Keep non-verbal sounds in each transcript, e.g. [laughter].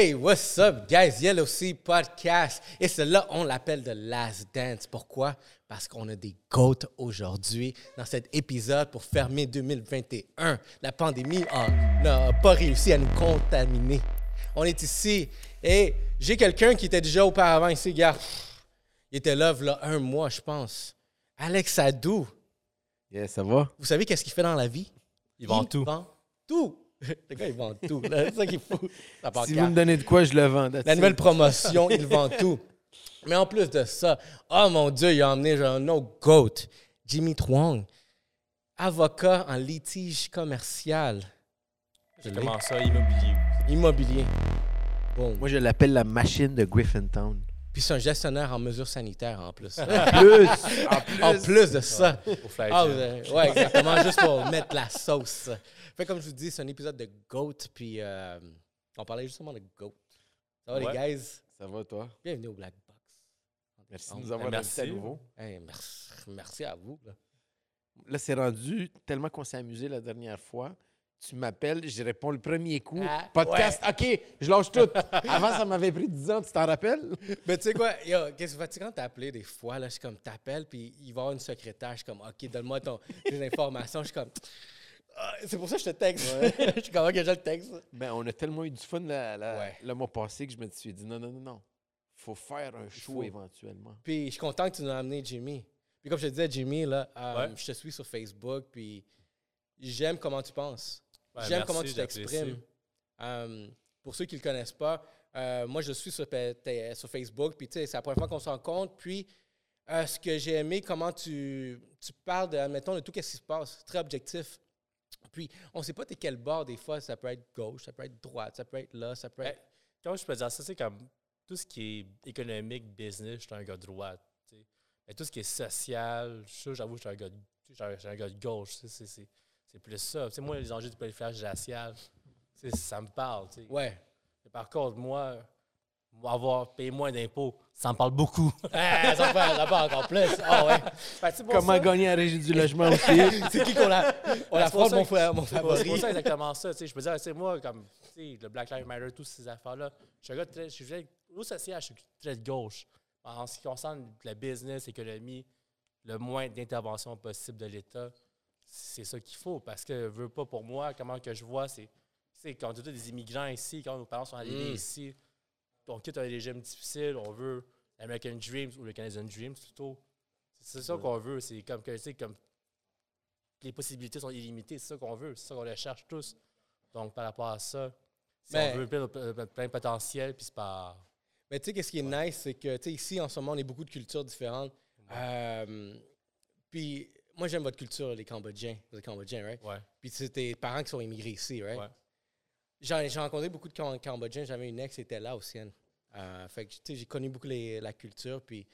Hey, what's up, guys? Yellow Sea Podcast. Et cela, on l'appelle The Last Dance. Pourquoi? Parce qu'on a des goats aujourd'hui dans cet épisode pour fermer 2021. La pandémie n'a pas réussi à nous contaminer. On est ici et j'ai quelqu'un qui était déjà auparavant ici, gars. Il était là, là, un mois, je pense. Alex Adou. Yeah, ça va? Vous savez qu'est-ce qu'il fait dans la vie? Il vend tout. Il vend tout. Le gars, il vend tout. C'est ça qu'il faut. Si vous me donnez de quoi, je le vends. La nouvelle promotion, il vend tout. Mais en plus de ça, oh mon Dieu, il a emmené un autre GOAT, Jimmy Twong, avocat en litige commercial. Comment ça, immobilier? Immobilier. Bon. Moi, je l'appelle la machine de Griffintown. Puis c'est un gestionnaire en mesures sanitaires en plus. [laughs] en, plus, en plus de ça. Ouais, ah, ouais, exactement, juste pour mettre la sauce. Fait comme je vous dis, c'est un épisode de GOAT, puis euh, on parlait justement de GOAT. Ça va, ouais. les guys? Ça va, toi? Bienvenue au Black Box. Merci de nous avoir merci. à nouveau. Hey, merci, merci à vous. Là, là c'est rendu tellement qu'on s'est amusé la dernière fois. Tu m'appelles, j'y réponds le premier coup. Ah, Podcast, ouais. OK, je lâche tout. [laughs] Avant, ça m'avait pris 10 ans, tu t'en rappelles? Mais tu sais quoi, qu'est-ce que tu quand t'as appelé des fois, là, je suis comme, t'appelles, puis il va y avoir une secrétaire, je suis comme, OK, donne-moi tes informations. Je suis comme, ah, c'est pour ça que je te texte. Ouais. [laughs] je suis comme, OK, je le texte. Ben, on a tellement eu du fun la, la, ouais. le mois passé que je me suis dit, non, non, non, non. faut faire un show faut. éventuellement. Puis je suis content que tu nous as amené Jimmy. Puis comme je te disais, Jimmy, là, um, je te suis sur Facebook, puis j'aime comment tu penses. Ouais, J'aime comment tu t'exprimes. Um, pour ceux qui ne le connaissent pas, euh, moi, je suis sur, sur Facebook, puis c'est la première fois qu'on se rencontre. Puis, euh, ce que j'ai aimé, comment tu, tu parles, de, admettons, de tout ce qui se passe. Très objectif. Puis, on ne sait pas t'es quel bord, des fois. Ça peut être gauche, ça peut être droite, ça peut être là, ça peut être. Comment je peux dire ça? C'est comme tout ce qui est économique, business, je suis un gars de droite. T'sais. Mais tout ce qui est social, j'avoue, je suis un gars de, un gars de gauche. C'est plus ça. T'sais, moi, les enjeux du proliférage racial, ça me parle. T'sais. Ouais. Mais par contre, moi, avoir payé moins d'impôts, ça me parle beaucoup. ah, [laughs] ça, me parle, ça me parle encore plus. Oh, ouais. ben, Comment ça. gagner la régie du logement aussi? [laughs] c'est qui qu'on a? [laughs] On mon, frère, mon favori. C'est pour ça exactement ça. Je peux dire, c'est moi, comme le Black Lives Matter, toutes ces affaires-là, je suis un gars très. Je suis au social, je suis très de gauche. En ce qui concerne le business, l'économie, le moins d'intervention possible de l'État, c'est ça qu'il faut. Parce que, veux pas pour moi, comment que je vois, c'est quand on a des immigrants ici, quand nos parents sont arrivés mm. ici, on quitte un régime difficile, on veut l'American Dream ou le Canadian Dream plutôt. C'est ça qu'on veut. C'est comme comme les possibilités sont illimitées. C'est ça qu'on veut. C'est ça qu'on les cherche tous. Donc, par rapport à ça, si Mais- on veut plein, de- plein de potentiel, puis c'est pas. Mais tu sais, qu'est-ce qui est nice, c'est que, tu sais, ici, en ce moment, on est beaucoup de cultures différentes. Euh, puis, moi, j'aime votre culture, les Cambodgiens. Vous êtes Cambodgiens, right? Ouais. Puis, c'est tes parents qui sont immigrés ici, right? Ouais. J'ai j'ai rencontré beaucoup de Cam- Cambodgiens. J'avais une ex qui était là aussi. Euh, fait que, tu sais, j'ai connu beaucoup les- la culture. Puis,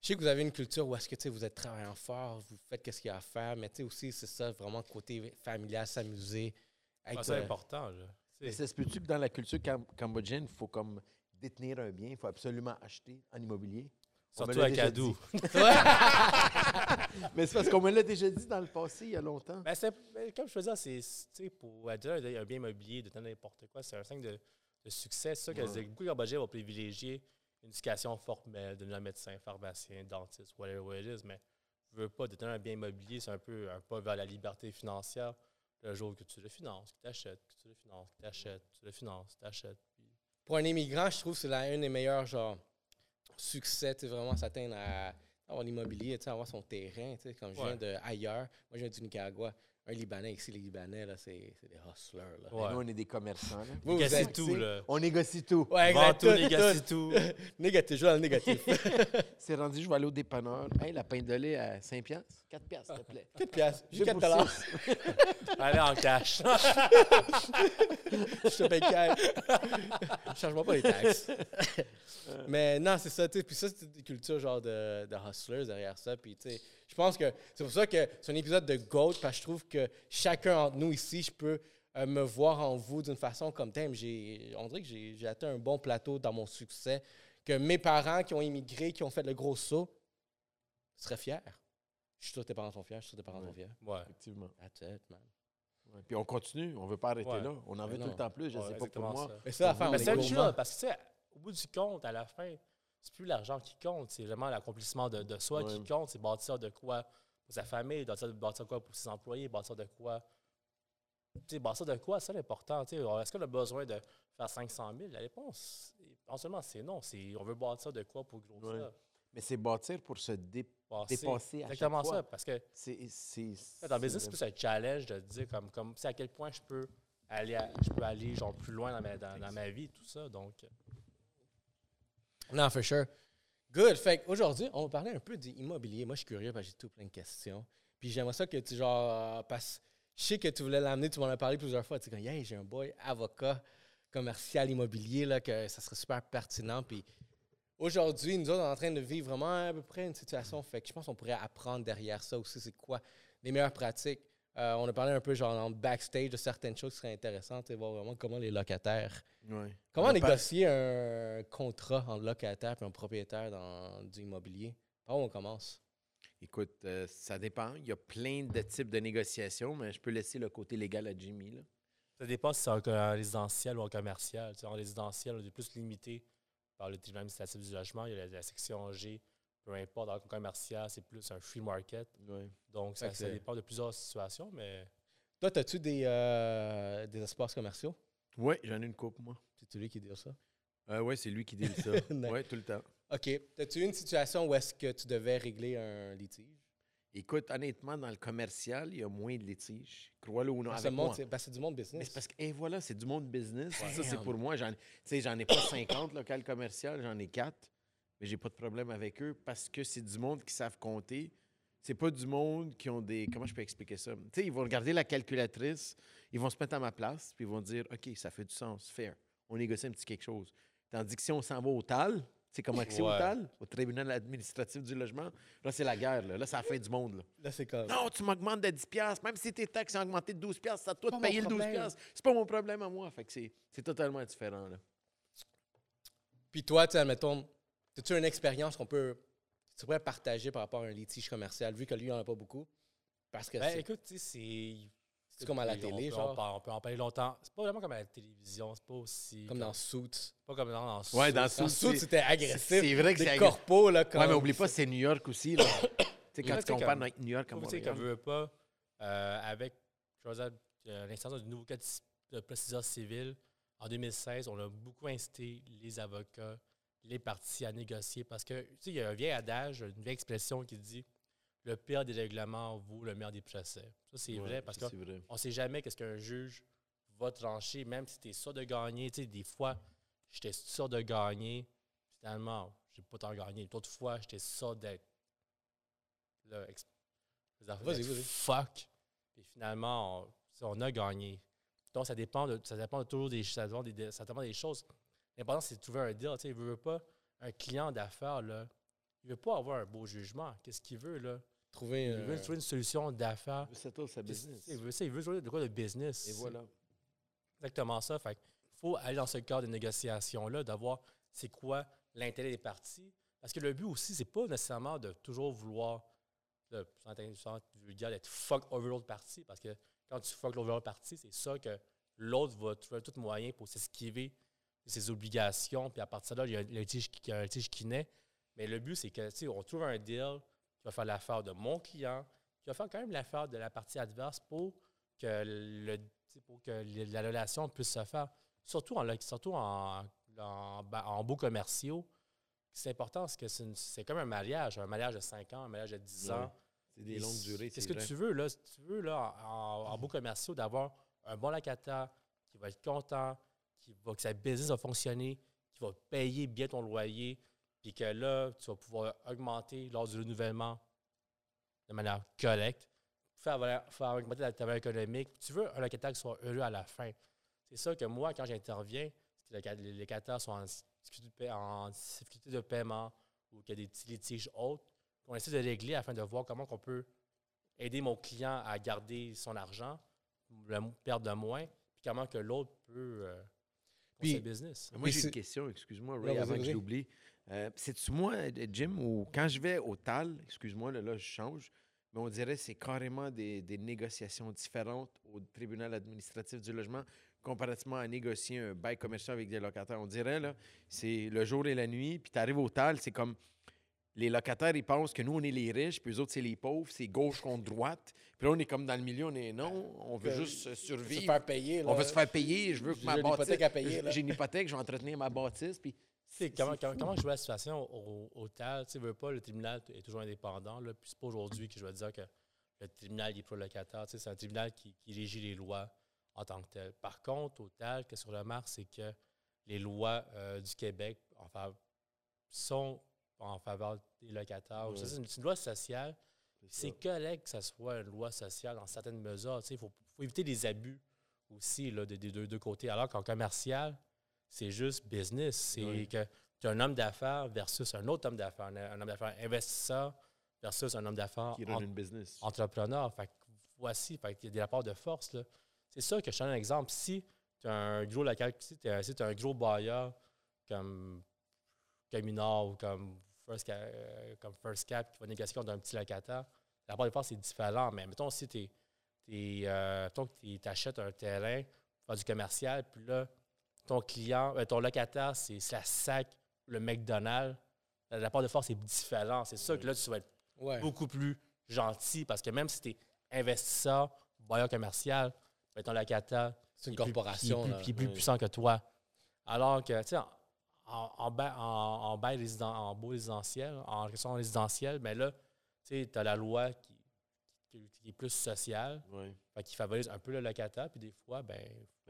je sais que vous avez une culture où est-ce que, tu sais, vous êtes travaillant fort, vous faites ce qu'il y a à faire. Mais, tu sais, aussi, c'est ça, vraiment, côté familial, s'amuser. Ah, c'est euh, important, là. Mais ça se peut-tu que dans la culture cam- cambodgienne, il faut comme détenir un bien, il faut absolument acheter en immobilier? Surtout à Cadou. [laughs] [laughs] Mais c'est parce qu'on me l'a déjà dit dans le passé, il y a longtemps. Ben, ben, comme je faisais, c'est, tu sais, pour un, un bien immobilier, de n'importe quoi, c'est un signe de, de succès. C'est ça que Ouais. beaucoup de Cambodgiens vont privilégier une éducation formelle, devenir médecin, pharmacien, dentiste, whatever what it is, mais je veux pas détenir un bien immobilier, c'est un peu un pas vers la liberté financière. Le jour que tu le finances, que tu achètes, que tu le finances, que tu achètes, tu le finances, tu achètes. Puis... pour un immigrant, je trouve que c'est la- un des meilleurs genre, succès, vraiment s'atteindre à avoir l'immobilier, avoir son terrain, tu sais, comme je viens Ouais. de ailleurs. Moi, je viens du Nicaragua. Un Libanais ici, les Libanais, là, c'est c'est des hustlers. Là. Ouais. Nous, on est des commerçants. là. Vous, vous Négatie êtes- tout, là. On négocie tout. Ouais, exact. [laughs] tout, négatif, je joue dans le négatif. [laughs] [laughs] C'est rendu, je vais aller au dépanneur. Hey, la pinte de lait à 5 piastres? 4 piastres, s'il te plaît. 4 piastres. Juste Deux 4 pour dollars. Allez en cash. Je te paye cash. Change-moi pas les taxes. Mais non, c'est ça, tu sais. Puis ça, c'est des cultures genre de, de hustlers derrière ça. Puis, tu sais, je pense que c'est pour ça que c'est un épisode de GOAT, parce que je trouve que chacun entre nous ici, je peux euh, me voir en vous d'une façon comme thème. J'ai, on dirait que j'ai, atteint un bon plateau dans mon succès, que mes parents qui ont immigré, qui ont fait le gros saut, seraient fiers. Je suis sûr que tes parents sont fiers, je suis sûr que tes parents sont fiers. Ouais. Effectivement. That's man. Puis on continue, on veut pas arrêter Ouais. là. On en veut tout le temps plus, je Ouais, sais pas pour moi. ça. Mais ça, à faire, on Mais est c'est parce que, tu sais, au bout du compte, à la fin, c'est plus l'argent qui compte, c'est vraiment l'accomplissement de, de soi Ouais. qui compte. C'est bâtir de quoi pour sa famille, bâtir, bâtir de quoi pour ses employés, bâtir de quoi. Tu sais, bâtir de quoi, c'est ça l'important. Est-ce qu'on a besoin de faire 500 000 La réponse, non seulement c'est non, c'est on veut bâtir de quoi pour grossir. Ouais. Mais c'est bâtir pour se dé- Passer. dépasser à chaque Exactement fois. ça, parce que C'est, c'est, dans le c'est business, c'est plus un challenge de dire comme, comme sais, à quel point je peux aller, à- je peux aller genre plus loin dans ma, dans, dans ma vie, tout ça. Donc, Non, for sure. Good. Fait aujourd'hui, on va parler un peu d'immobilier. Moi, je suis curieux parce que j'ai tout plein de questions. Puis j'aimerais ça que tu, genre, parce je sais que tu voulais l'amener, tu m'en as parlé plusieurs fois. Tu comme, yeah, j'ai un boy avocat commercial immobilier, là, que ça serait super pertinent. Puis aujourd'hui, nous autres, on est en train de vivre vraiment à peu près une situation. Fait que je pense qu'on pourrait apprendre derrière ça aussi, c'est quoi les meilleures pratiques. Euh, on a parlé un peu, genre, en backstage de certaines choses qui seraient intéressantes et voir vraiment comment les locataires Ouais. Comment On a pas- négocier un contrat entre locataire et un propriétaire dans du immobilier? Par où on commence? Écoute, euh, ça dépend. Il y a plein de types de négociations, mais je peux laisser le côté légal à Jimmy. Là. ça dépend si c'est en, en résidentiel ou en commercial. Tu sais, en résidentiel, on est plus limité par le tribunal administratif du logement. Il y a la, la section G, peu importe. En commercial, c'est plus un free market. Donc, ça, dépend de plusieurs situations, mais Toi, as-tu des, euh, des espaces commerciaux? Oui, j'en ai une coupe, moi. C'est lui qui dit ça? Euh, oui, c'est lui qui dit ça. [laughs] Oui, tout le temps. OK. As-tu une situation où est-ce que tu devais régler un litige? Écoute, honnêtement, dans le commercial, il y a moins de litiges. Crois-le ou non. Parce le c'est ben, du monde business. parce que, et voilà, c'est du monde business. Ça, c'est pour moi. Tu sais, j'en ai pas [coughs] 50 locales commerciales, j'en ai 4. Mais j'ai pas de problème avec eux parce que c'est du monde qui savent compter. C'est pas du monde qui ont des. Comment je peux expliquer ça? Tu sais, ils vont regarder la calculatrice, ils vont se mettre à ma place, puis ils vont dire OK, ça fait du sens, fair. On négocie un petit quelque chose. Tandis que si on s'en va au TAL, tu sais comment que c'est au. TAL, au tribunal administratif du logement, là, c'est la guerre. Là, là c'est la fin du monde. Là. Là, c'est comme... Non, tu m'augmentes de 10 piastres. Même si tes taxes ont augmenté de 12 piastres, c'est à toi de payer le 12 problème. piastres. C'est pas mon problème à moi. Fait que c'est, c'est totalement différent. Là. Puis toi, tu sais, admettons, as-tu une expérience qu'on peut... Tu pourrais partager par rapport à un litige commercial, vu que lui, il n'en a pas beaucoup? Parce que Ben, c'est écoute, tu sais, c'est. c'est comme à la télé, genre? On, peut- on peut en parler longtemps. C'est pas vraiment comme à la télévision. C'est pas aussi. comme dans Suits. Pas comme dans, dans Ouais, dans Dans Suits, Suits, c'est- c'était agressif. c'est vrai que c'est agressif. corpos, là, comme... Ouais, mais oublie pas, c'est New York aussi. Là. [coughs] tu sais, quand tu compares comme- avec New York Comme tu sais, qu'on veut pas, euh, avec je veux dire, euh, l'instance du nouveau code de procédure civile, en 2016, on a beaucoup incité les avocats, les parties à négocier parce que, tu sais, il y a un vieil adage, une vieille expression qui dit le pire des règlements vaut le meilleur des procès. Ça, c'est Ouais, vrai parce qu'on ne sait jamais qu'est-ce qu'un juge va trancher, même si tu es sûr de gagner. Tu sais, des fois, j'étais sûr de gagner, finalement, j'ai pas tant gagné. D'autres fois, j'étais sûr d'être là, Vas-y, vas-y. fuck. Puis finalement, on, a gagné. Donc, ça dépend de, ça dépend de toujours des, ça dépend des, ça dépend des choses. L'important, c'est de trouver un deal. Tu sais, il veut pas un client d'affaires, là. Il veut pas avoir un beau jugement. Qu'est-ce qu'il veut, là? Trouver... Il euh, veut trouver une solution d'affaires. C'est tout, sa business. Il veut, ça, il veut jouer de quoi de business. Et voilà. Exactement ça. Fait il faut aller dans ce cadre de négociation-là, d'avoir c'est quoi l'intérêt des parties. Parce que le but aussi, c'est pas nécessairement de toujours vouloir, sans être vulgaire, d'être fuck over l'autre partie. Parce que quand tu fuck over l'autre partie, c'est ça que l'autre va trouver tout moyen pour s'esquiver de ses obligations. Puis à partir de là, il y a il y a un litige qui naît. Mais le but, c'est que on trouve un deal qui va faire l'affaire de mon client, qui va faire quand même l'affaire de la partie adverse pour que, le, pour que le- la relation puisse se faire. Surtout en, surtout en, en, beaux commerciaux. C'est important parce que c'est comme un mariage, un mariage de 5 ans, un mariage de 10 Ouais. ans. C'est des longues durées. Qu'est-ce que tu veux, là? Si tu veux, là, en, en beaux commerciaux, d'avoir un bon locataire qui va être content, qui va, que sa business va fonctionner, qui va payer bien ton loyer, puis que là, tu vas pouvoir augmenter lors du renouvellement de manière correcte, faire, faire augmenter la valeur économique. Tu veux un locataire qui soit heureux à la fin. C'est ça que moi, quand j'interviens, les locataires sont en difficulté en difficulté de paiement ou qu'il y a des petits litiges autres, on essaie de régler afin de voir comment on peut aider mon client à garder son argent, le perdre de moins, puis comment que l'autre peut euh, Puis- business. Moi, Et j'ai une question, excuse-moi, Ray, avant que je l'oublie. Euh, C'est-tu moi, euh, Jim, ou quand je vais au TAL, excuse-moi, là, là, je change, mais on dirait que c'est carrément des, des négociations différentes au tribunal administratif du logement comparativement à négocier un bail commercial avec des locataires. On dirait, là, c'est le jour et la nuit, puis tu arrives au TAL, c'est comme les locataires, ils pensent que nous, on est les riches, puis eux autres, c'est les pauvres, c'est gauche contre droite. Puis là, on est comme dans le milieu, on est non, on veut Que- juste euh, Se survivre. faire payer. Là. On va se faire payer, je veux que J'ai ma une bâtisse... hypothèque à payer, là. [laughs] J'ai une hypothèque, je vais entretenir ma bâtisse, puis... Comment, comment, comment je vois la situation au, au TAL? Tu veux pas, le tribunal est toujours indépendant. Là, puis c'est pas aujourd'hui que je vais dire que le tribunal est pro-locataire. C'est un tribunal qui, qui régit les lois en tant que tel. Par contre, au TAL, qu'est-ce qu'on remarque, c'est que les lois euh, du Québec en fa- sont en faveur des locataires. Ouais. C'est une, loi sociale. C'est correct que ça soit une loi sociale dans certaines mesures. Il faut, faut éviter les abus aussi là, des, des deux, deux côtés. Alors qu'en commercial, c'est juste business. C'est que tu as un homme d'affaires versus un autre homme d'affaires, un, un homme d'affaires investisseur versus un homme d'affaires Qui en- run une business. entrepreneur. Fait que voici, fait qu'il y a des rapports de force. C'est ça que je te donne un exemple. Si tu as un gros local, si tu as, un gros bailleur comme Caminard ou comme First, euh, comme First Cap qui va négocier contre un petit locataire, le rapport de force c'est différent. Mais mettons si tu achètes un terrain pour faire du commercial, puis là, ton client, euh, ton locataire, c'est la SAC, le McDonald's, le rapport de force est différent. C'est ça que là, tu vas être Ouais. beaucoup plus gentil parce que même si tu es investisseur, bailleur commercial, ben, ton locataire, C'est une est corporation. là. plus, est plus puissant que toi. Alors que, tu sais, en, en, en, ba- en, en bail en beau résidentiel, en question résidentielle, mais là, tu as la loi qui, qui- qui est plus sociale, Ouais. qui favorise un peu le locataire, puis des fois, ben,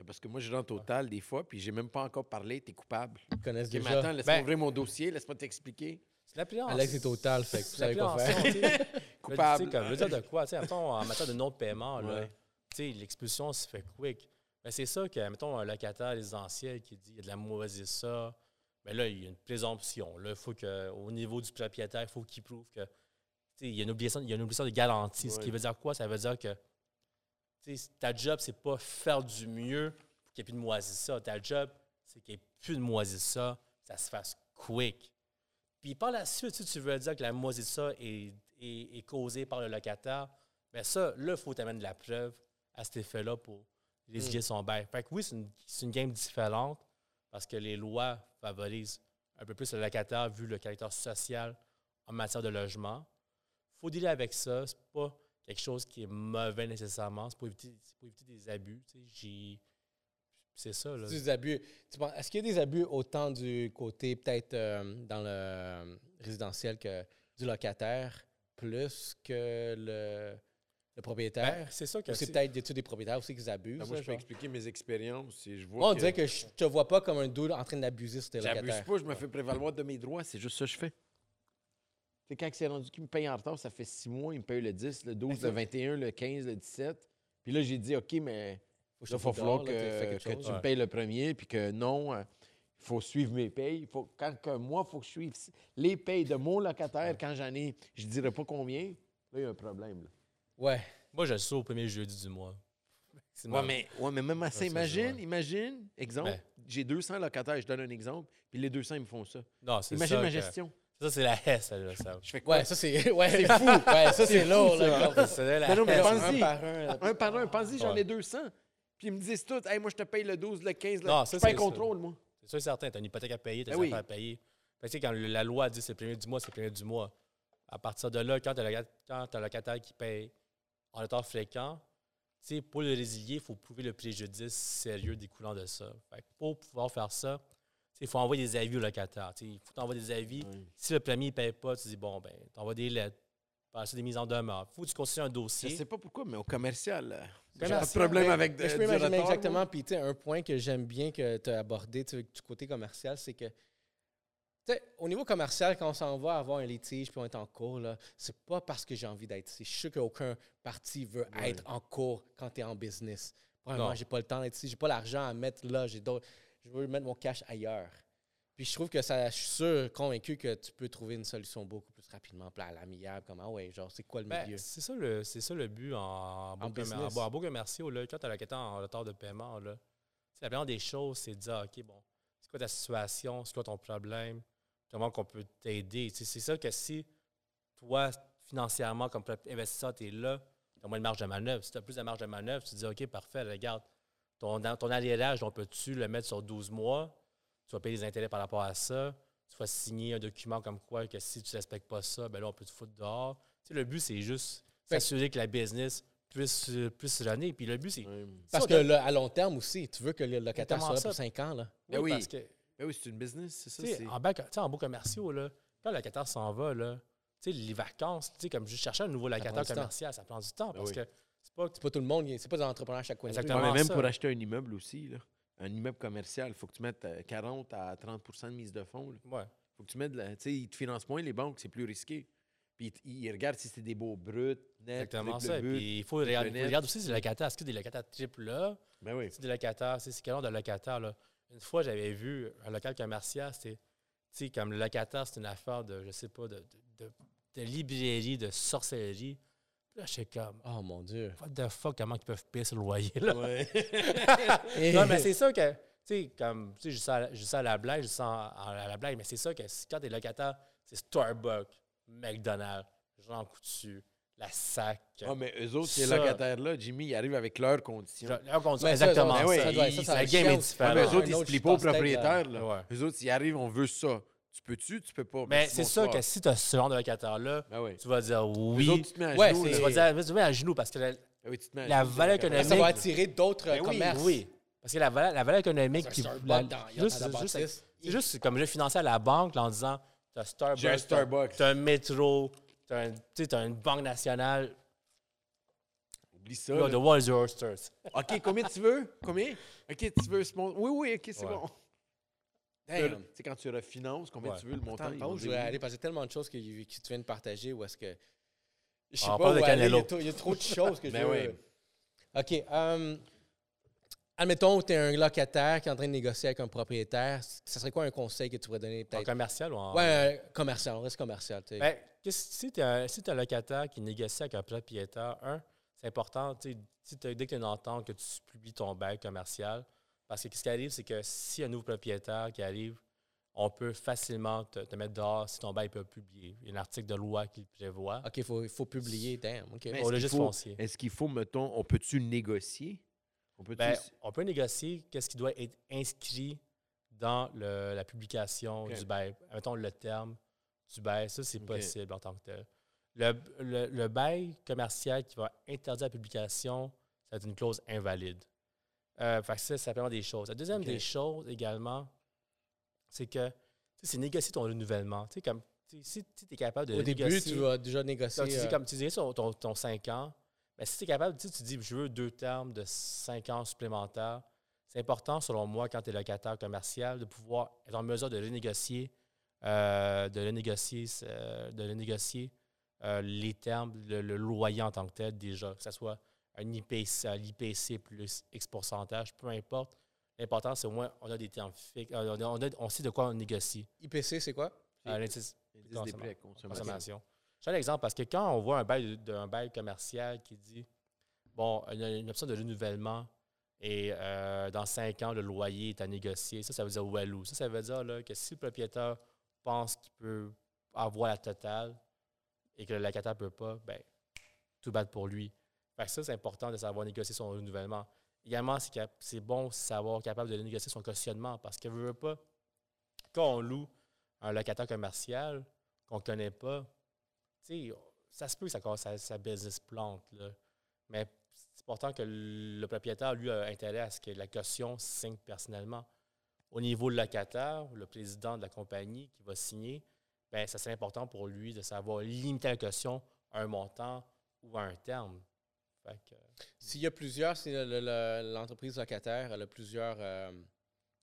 Parce que moi, je rentre au total des fois, puis j'ai même pas encore parlé, t'es coupable. Ils connaissent déjà. laisse-moi Ben- ouvrir mon dossier, laisse-moi t'expliquer. c'est l'appréhension. Alex est total, fait que vous C'est savez quoi faire. tu [laughs] Coupable. Tu veux dire de quoi? Tu mettons, en matière de non-paiement, Ouais. tu l'expulsion se fait quick. Ben, c'est ça que, mettons, un locataire résidentiel qui dit qu'il y a de la mauvaise ça, ben là, il y a une présomption. Là, faut que, au niveau du propriétaire, il faut qu'il prouve que. Il y, a une obligation, il y a une obligation de garantie. Ce qui veut dire quoi? Ça veut dire que ta job, c'est pas faire du mieux pour qu'il n'y ait plus de moisissure. Ta job, c'est qu'il n'y ait plus de moisissure, ça se fasse quick. Puis par la suite, si tu veux dire que la moisissure est, est, est causée par le locataire, bien ça, là, il faut t'amener de la preuve à cet effet-là pour résilier son bail. Fait que oui, c'est une, c'est une game différente parce que les lois favorisent un peu plus le locataire vu le caractère social en matière de logement. Il faut dealer avec ça. C'est pas quelque chose qui est mauvais nécessairement. C'est pour éviter, des abus. C'est ça. Là. Des abus. Est-ce qu'il y a des abus autant du côté, peut-être euh, dans le euh, résidentiel, que du locataire, plus que le, le propriétaire? Ben, c'est ça que Ou c'est c'est- peut-être des, des propriétaires aussi qui abusent. Ben, moi, ça, je peux genre? expliquer mes expériences. Et je vois Moi, on que dirait que je te vois pas comme un dude en train d'abuser sur tes J'abuse locataires. pas, je me fais prévaloir de mes droits, c'est juste ça que je fais. C'est quand c'est rendu qu'il me paye en retard, ça fait six mois, il me paye le 10, le 12, le 21, le 15, le 17. Puis là, j'ai dit, OK, mais Faut que là, je il va te falloir là, que que, tu me payes le premier, puis que non, il faut suivre mes payes. Il Faut, quand que moi, il faut que je suive les payes de mon locataire quand j'en ai, je ne dirais pas combien. Là, il y a un problème. là. Ouais. Moi, je le sais au premier jeudi du mois. C'est Ouais, ma- mais, ouais, mais même à ça, imagine, imagine, exemple, Ben. j'ai 200 locataires, je donne un exemple, puis les 200, ils me font ça. Non, c'est Imagine ça ma que- gestion. Ça, c'est la hesse, là, ça. Je fais quoi? Ouais, ça c'est. Ouais, c'est [laughs] fou. Ouais, ça c'est lourd. là, comme- C'est la Mais non, mais hesse. pense-y. un par un. là. Un par un, pense-y, j'en Ouais. ai 200. Puis ils me disent tout, hey, moi je te paye le 12, le 15, le... Non, je ça, paye c'est contrôle, moi. C'est sûr et certain. Tu as une hypothèque à payer, tu as Ben des oui. affaires à payer. Fait que, tu sais, quand le- la loi dit c'est le premier du mois, c'est le premier du mois. À partir de là, quand tu as, un locataire qui paye en retard fréquent, tu sais, pour le résilier, il faut prouver le préjudice sérieux découlant de ça. Fait que pour pouvoir faire ça, il faut envoyer des avis au locataire. tu sais. Il faut t'envoyer des avis. Oui. Si le premier ne paye pas, tu dis bon, ben, tu envoies des lettres, passer des mises en demeure. Il faut que tu constitues un Je dossier. sais pas pourquoi, mais au commercial, là, j'ai pas de problème mais- avec de, mais je peux du imaginer retard, exactement. Puis, tu sais, un point que j'aime bien que tu as abordé du côté commercial, c'est que, tu sais, au niveau commercial, quand on s'en va avoir un litige puis on est en cours, là, c'est pas parce que j'ai envie d'être ici. Je suis sûr qu'aucun parti veut être en cours quand tu es en business. Premièrement, j'ai pas le temps d'être ici, j'ai pas l'argent à mettre là, j'ai d'autres. Je veux mettre mon cash ailleurs. Puis je trouve que ça, je suis sûr, convaincu que tu peux trouver une solution beaucoup plus rapidement, à l'amiable, comme ah ouais, genre, c'est quoi le Ben, milieu? c'est ça le c'est ça le but en, commer- business. en, en beau commerciaux là, quand tu as la question en retard de paiement là. la première des choses c'est de dire OK bon, c'est quoi ta situation, c'est quoi ton problème, comment qu'on peut t'aider. Tu sais, C'est ça que si toi financièrement, comme investisseur, tu es là, tu as moins de marge de manœuvre. Si tu as plus de marge de manœuvre, tu te dis, OK, parfait, regarde, ton, ton arriérage, on peut-tu le mettre sur 12 mois? Tu vas payer des intérêts par rapport à ça. Tu vas signer un document comme quoi que si tu ne respectes pas ça, ben là, on peut te foutre dehors. Tu sais, le but, c'est juste que- s'assurer que la business puisse, puisse runner. Puis le but, c'est. Parce Ça, que le- à long terme aussi, tu veux que le locataire soit là pour ça. 5 ans. Là. Ben oui. parce que, Ben oui, c'est une business, c'est ça. tu sais, c'est- en, bac- tu sais, en beaux commerciaux, là, quand le locataire s'en va, là, tu sais, les vacances, tu sais, comme je cherchais un nouveau locataire commercial, ça prend du temps Ben parce oui. que c'est pas. C'est pas tout le monde, c'est pas des entrepreneurs à chaque coin. Exactement. Ouais, mais même ça. pour acheter un immeuble aussi, là, un immeuble commercial, il faut que tu mettes euh, 40 à 30% de mise de fonds. Il Ouais. faut que tu mettes, de la- tu sais, ils te financent moins, les banques, c'est plus risqué. Puis ils, ils regardent si c'est des beaux bruts, nets, Exactement ça. but. Puis il faut regarder, aussi si les locataires, est-ce que des locataires triple là, Ben oui. c'est des locataires, c'est c'est quel genre de locataire là? Une fois, j'avais vu un local commercial, c'était, tu sais, comme le locataire, c'est une affaire de, je sais pas, de, de, de- de librairie, de sorcellerie. Là, j'étais comme, Oh mon Dieu. what the fuck, comment ils peuvent payer le loyer là? Ouais. [laughs] non, mais c'est ça que, tu sais, comme, tu sais, je ça, à- je la blague, je en- à la blague, mais c'est ça que quand t'es locataire, c'est Starbucks, McDonald's, Jean Coutu, la SAC. Ah, mais eux autres, ces locataires-là, Jimmy, ils arrivent avec leurs conditions. Je- leur condition, Mais ça, exactement. ça, ça, ouais, ça doit- Il- ça, ça la game est différente. mais eux autres, ils se plient pas aux propriétaires. Là. Ouais. Eux autres, ils arrivent, on veut ça. Tu peux-tu? Tu peux pas? Mais c'est sûr que si tu as ce genre de locataire-là, Ben oui. tu vas dire Eux oui. autres, tu te mets à Ouais, genoux. tu vas dire, tu te mets à genoux parce que la, Ben oui, tu te mets à la genoux, valeur économique- Ça va attirer d'autres Ben oui, commerces. oui. Parce que la valeur, la valeur économique, juste, juste- c'est juste comme je financé à la banque en disant tu as Starbucks, J'ai un Starbucks. tu as un métro, tu as, une banque nationale, Oublie ça. là, là. the world is your oysters. [laughs] OK, combien tu veux? Combien? OK, tu veux ce montant? Oui, oui, OK, c'est Ouais. bon. Damn. Tu sais, quand tu refinances, combien Ouais. tu veux le montant? Attends, je vais oui. aller? Parce qu'il y a tellement de choses que, que tu viens de partager où est-ce que. Je sais Ah, on pas parle où de aller, il y, a Canelo. trop, il y a trop de choses que [laughs] je Ben veux. oui. OK. um, admettons que tu es un locataire qui est en train de négocier avec un propriétaire. Ça serait quoi un conseil que tu pourrais donner En peut-être? commercial ou en. Ouais, euh, commercial. On reste commercial. Ben, si tu es, un si t'es un locataire qui négocie avec un propriétaire, un, c'est important, tu sais, dès que tu as une entente, que tu publies ton bail commercial. Parce que ce qui arrive, c'est que si un nouveau propriétaire qui arrive, on peut facilement te, te mettre dehors si ton bail peut publier. Il y a un article de loi qui le prévoit. OK, il faut, il faut publier. Damn. OK. Mais Au est-ce qu'il registre faut- foncier. Est-ce qu'il faut, mettons, on peut-tu négocier? On peut Ben, on peut négocier qu'est-ce qui doit être inscrit dans le- la publication du bail. Mettons le terme du bail, ça c'est possible en tant que tel. Le, le- le bail commercial qui va interdire la publication, ça va être une clause invalide. Euh, fait que ça, ça permet des choses. La deuxième des choses également, c'est que c'est négocier ton renouvellement. Tu sais, comme, si tu es capable de Au début, tu vas déjà négocier. tu dis, euh, comme tu disais ton, ton 5 ans, ben, si tu es capable, tu sais, tu dis je veux deux termes de 5 ans supplémentaires, c'est important, selon moi, quand tu es locataire commercial, de pouvoir être en mesure de renégocier, euh, de renégocier, euh, de renégocier euh, les termes, le, le loyer en tant que tel déjà, que ce soit un IPC, l'IPC plus X pourcentage, peu importe. L'important, c'est au moins on a des termes fixes, on, a- on a- on sait de quoi on négocie. IPC, c'est quoi? Euh, l'indice- Indice des consommation. prix à consommation. consommation. Je donne un exemple parce que quand on voit un bail, de- un bail commercial qui dit bon, a une option de renouvellement et euh, dans cinq ans, le loyer est à négocier, ça, ça veut dire walou. Ça, ça veut dire là, que si le propriétaire pense qu'il peut avoir la totale et que le locataire ne peut pas, ben, tout bad pour lui. Que ça, c'est important de savoir négocier son renouvellement. Également, c'est c'est bon de savoir capable de négocier son cautionnement parce que veut, pas, quand on loue un locataire commercial qu'on ne connaît pas, sais, ça se peut que ça, casse sa, sa business plante. Là. Mais c'est important que le propriétaire, lui, a intérêt à ce que la caution signe personnellement. Au niveau du locataire, le président de la compagnie qui va signer, ben, ça serait important pour lui de savoir limiter la caution à un montant ou à un terme. S'il y a plusieurs, si le- le- l'entreprise locataire elle a plusieurs euh,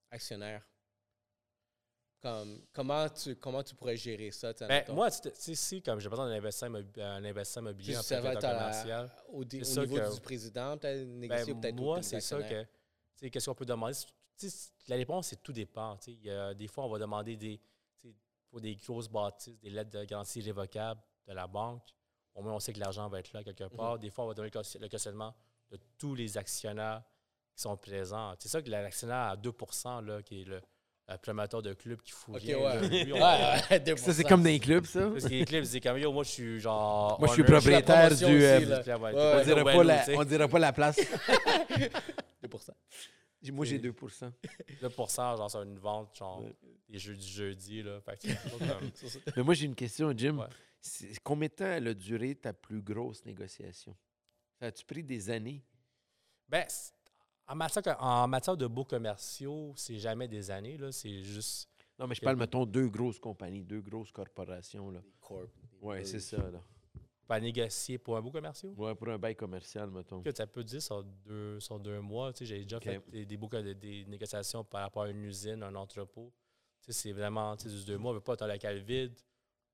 actionnaires, comme, comment, tu, comment tu pourrais gérer ça? ben, moi, tu sais, si, comme j'ai besoin d'un investisseur, investisseur immobilier, à la- commercial, au, au niveau que- du président, peut-être Ben, négocier ou peut-être moi, c'est ça que. Qu'est-ce qu'on peut demander? La réponse, c'est tout dépend. y a, des fois, on va demander des, pour des grosses bâtisses, des lettres de garantie révocables de la banque. Au moins, on sait que l'argent va être là quelque part. Des fois, on va donner le cautionnement de tous les actionnaires qui sont présents. C'est ça que l'actionnaire à 2 là, qui est le, un promoteur de club qui fout Ok, rien. ouais. là. Lui, on- [laughs] Ouais, ouais, 2%. Ça, c'est comme dans les clubs, ça? Parce que les clips, c'est comme yo, moi je suis genre. Moi, je suis propriétaire du. euh, on, pas dira well, pas la, on dira pas la place. [laughs] 2%. Moi, j'ai 2% 2%, genre, sur une vente, genre, des jeux du jeudi, là. Fait que c'est pas [laughs] comme- Mais moi, j'ai une question, Jim. Ouais. C'est- Combien de temps elle a duré ta plus grosse négociation? Ça a-tu pris des années? Ben, c'est- en matière, en matière de beaux commerciaux, c'est jamais des années, là. C'est juste. Non, mais je parle, mettons, deux grosses compagnies, deux grosses corporations. Là. Des des Ouais, c'est ça. Là. Pas négocier pour un beau commercial. Ouais, pour un bail commercial, mettons. Que ça peut dire sur deux, sur deux mois. Tu sais, J'ai déjà fait des, des, beaux des, des négociations par rapport à une usine, un entrepôt. Tu sais, C'est vraiment tu sais, juste deux mois. On ne veut pas être un local vide.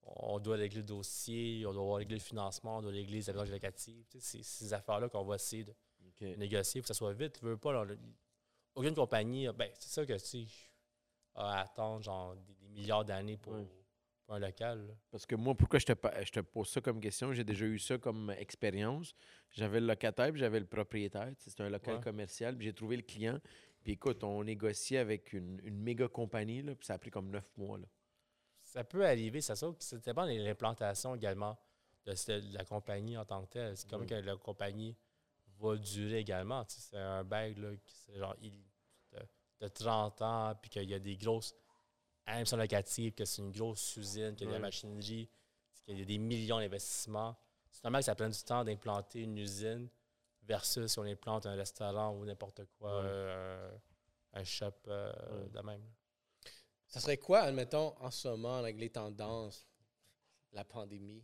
On doit régler le dossier, on doit régler le financement, on doit régler les avantages locatifs. Tu sais, C'est ces affaires-là qu'on va essayer de Négocier. Il faut que ça soit vite. Tu veux pas. là, aucune compagnie, ben, c'est ça que a à attendre genre, des, des milliards d'années pour, un local. là. Parce que moi, pourquoi je te, je te pose ça comme question? J'ai déjà eu ça comme expérience. J'avais le locataire, puis j'avais le propriétaire. C'était un local Ouais. commercial, puis j'ai trouvé le client. Puis écoute, on négociait avec une, une méga compagnie, là, puis ça a pris comme neuf mois. Là. Ça peut arriver, ça. Ça dépend de l'implantation également de, la compagnie en tant que telle. C'est comme que la compagnie va durer également. Tu sais, c'est un bail là, qui c'est genre il- de, de 30 ans, puis qu'il y a des grosses émissions locatives, que c'est une grosse usine, qu'il y a de la machinerie, qu'il y a des millions d'investissements. C'est normal que ça prenne du temps d'implanter une usine versus si on implante un restaurant ou n'importe quoi, Ouais. euh, un shop euh, Ouais. de même. Ça serait quoi, admettons, en ce moment, avec les tendances, la pandémie,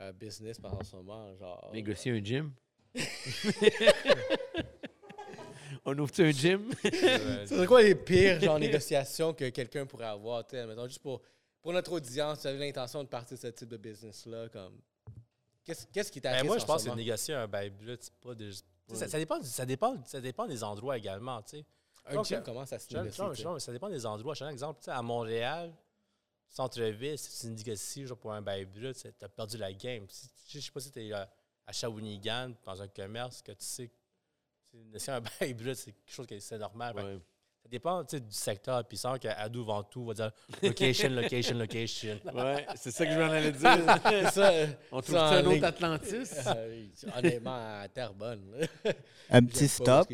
euh, business, par en ce moment, genre... Négocier un gym? [laughs] on ouvre-tu un gym? [laughs] Euh, serait quoi les pires genre [laughs] négociations que quelqu'un pourrait avoir, tu sais, admettons, juste pour, pour notre audience, tu avais l'intention de partir de ce type de business-là, comme... Qu'est-ce qu'est-ce qui Ben, t'arrive moi, en je pense que négocier un bail brut, c'est pas de. Ouais. Ça, ça dépend, ça, dépend, ça dépend des endroits également. tu sais. Un Donc, gym, euh, comment ça se négocie? ça dépend des endroits. Je un exemple. tu sais, À Montréal, centre-ville, si tu négocies genre, pour un bail brut, tu as perdu la game. Je sais pas si tu es à Shawinigan, dans un commerce, que tu sais négocier un bail [laughs] brut, c'est quelque chose qui c'est normal. Ouais. Ça dépend tu sais, du secteur. Puis sans qu'Adou Ventoux va dire location, location, location. [laughs] Ouais, c'est ça que je m'en allais dire. [laughs] C'est ça, on trouve ça un autre. Atlantis? euh, honnêtement, à Terrebonne. Un petit stop.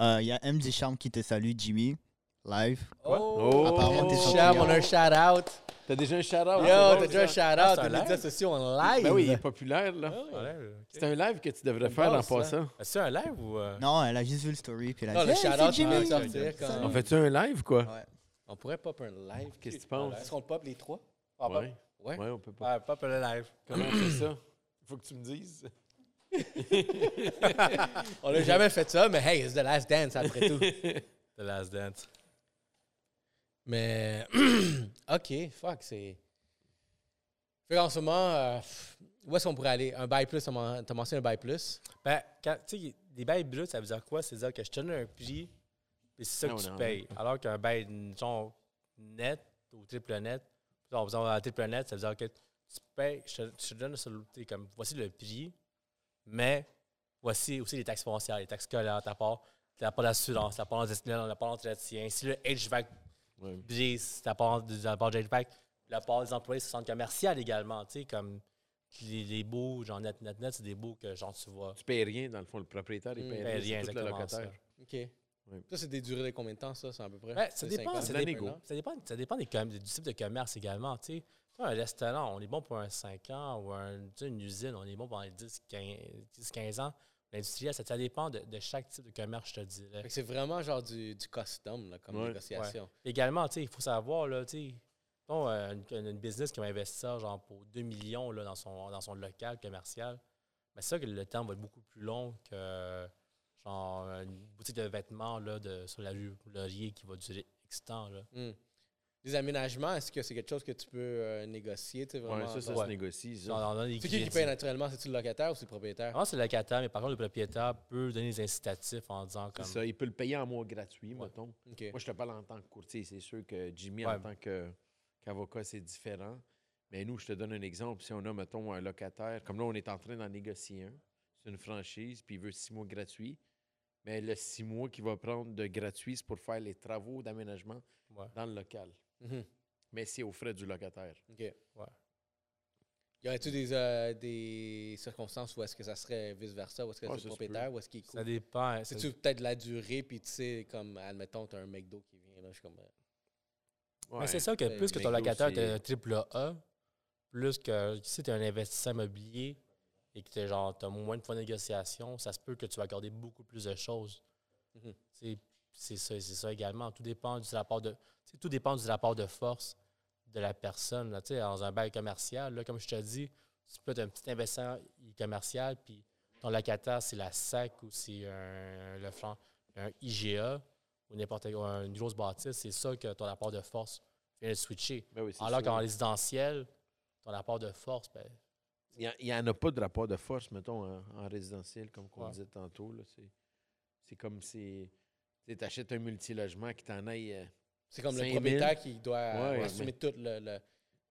Euh, Il y a MD Charme qui te salue, Jimmy. Live. Oh, Apparemment, t'es Cham, on a un shout-out. T'as déjà un shout-out? Yo, c'est t'as déjà un shout-out des médias live? sociaux en live. Ben oui, il est populaire, là. Ah ouais. C'est un live que tu devrais faire en ça. passant. C'est un live ou. euh? Non, elle a juste vu le story. Puis elle a Non, dit le Hey, c'est shout-out, sortir. quand- On fait-tu un live, quoi? Ouais. On pourrait pop un live. Qu'est-ce que tu penses? Est-ce qu'on le pop les trois? Ah, Ouais. Ouais. Ouais, on peut pas. Pour le live. Comment on fait ça? Faut que tu me dises. [laughs] On n'a jamais fait ça, mais hey, it's the last dance après tout. [laughs] The Last Dance. Mais, [clears throat] OK, fuck, c'est... Fait qu'en ce moment, euh, où est-ce qu'on pourrait aller? Un bail plus, t'as men- t'as mentionné un bail plus? Ben, quand, tu sais, des bails bruts, ça veut dire quoi? C'est dire que je te donne un prix, puis c'est ça Ah que tu non, payes. Alors qu'un bail, genre, net ou triple net, genre, disons, un triple net, ça veut dire que tu payes, je te, je te donne sur le- tu sais, comme, voici le prix, mais voici aussi les taxes foncières, les taxes scolaires, ta part, ta part d'assurance, la part d'entretien. Si le HVAC Brise, ta part de la part de la part des employés, c'est centre commercial également, tu sais, comme les, les baux, genre net, net, net, c'est des baux que, genre, tu vois. Tu payes rien, dans le fond, le propriétaire, il Mm. paye Paye rien, c'est tout le locataire. OK. Ça, c'est des durées de combien de temps, ça? C'est à peu près? Ça dépend, ça dépend. Ça dépend, ça dépend des com- du type de commerce également. Tu sais, un restaurant, on est bon pour un 5 ans, ou un, une usine, on est bon pendant les 10, 15, 10, 15 ans. L'industriel, ça, ça dépend de, de chaque type de commerce, je te que c'est vraiment genre du, du custom là, comme Ouais. négociation. Également, tu sais, il faut savoir, là, bon, euh, une, une business qui va investir genre pour 2 millions là, dans, son, dans son local commercial, mais c'est ça que le temps va être beaucoup plus long que genre une boutique de vêtements là, de, sur la rue Laurier qui va durer X temps. Là. Hmm. Les aménagements, est-ce que c'est quelque chose que tu peux euh, négocier? tu sais, Ouais, vraiment, ça, ça se négocie. ça. C'est qui qui paye naturellement? C'est-tu le locataire ou c'est le propriétaire? Non, c'est le locataire, mais par contre, le propriétaire peut donner des incitatifs en disant C'est comme. ça, il peut le payer en mois gratuit, mettons. OK. Moi, je te parle en tant que courtier. C'est sûr que Jimmy, Ouais. en tant que- qu'avocat, c'est différent. Mais nous, je te donne un exemple. Si on a, mettons, un locataire, comme là, on est en train d'en négocier un, c'est une franchise, puis il veut six mois gratuits, Mais le six mois qu'il va prendre de gratuit, c'est pour faire les travaux d'aménagement Ouais. dans le local. Mhm. Mais c'est aux frais du locataire. OK. Y aurait-il des, euh, des circonstances où est-ce que ça serait vice-versa, où est-ce que Ouais, c'est le propriétaire, où est-ce qu'il est Ça cool? dépend. ça- C'est-tu peut-être la durée, puis tu sais, comme, admettons, t'as un McDo qui vient, là, je suis comme... euh, Mais c'est ça que Ouais, plus que ton McDo, locataire est un triple A, plus que si tu es un investisseur immobilier et que tu as moins de fonds de négociation, ça se peut que tu vas accorder beaucoup plus de choses. C'est c'est ça, c'est ça également. Tout dépend du rapport de. Tout dépend du rapport de force de la personne. Là, dans un bail commercial, là, comme je te dis, tu peux être un petit investisseur commercial, puis ton locataire, c'est la SAC ou c'est un, le un IGA ou n'importe quoi, une grosse bâtisse, c'est ça que ton rapport de force vient de switcher. Ben oui, c'est Alors qu'en résidentiel, ton rapport de force, ben, Il n'y en a pas de rapport de force, mettons, en, en résidentiel, comme on Ouais. disait tantôt. C'est, c'est comme si tu achètes un multilogement qui t'en aille. euh, C'est comme 5 le 000. propriétaire qui doit Ouais, assumer toute le, le-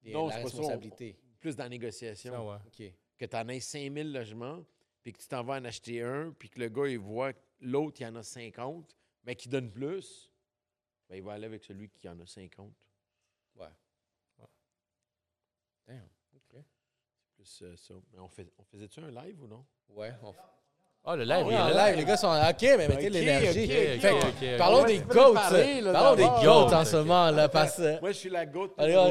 les- Non, la c'est pas ça, on- responsabilité. plus dans la négociation. ça, ouais. OK. Que tu en aies 5000 logements, puis que tu t'en vas en acheter un, puis que le gars, il voit que l'autre, il en a 50, mais qui donne plus, ben, il va aller avec celui qui en a 50. Ouais. Damn. OK. Plus euh, ça. Mais on, fait, on faisait-tu un live ou non? Ouais. On... Ah, le live, Oui, là. live, les gars sont OK, mais mettez Ok, l'énergie. Parlons On des va goats. là, Parlons des goats en ce moment, là, parce. Moi, je suis la pour Allez, on-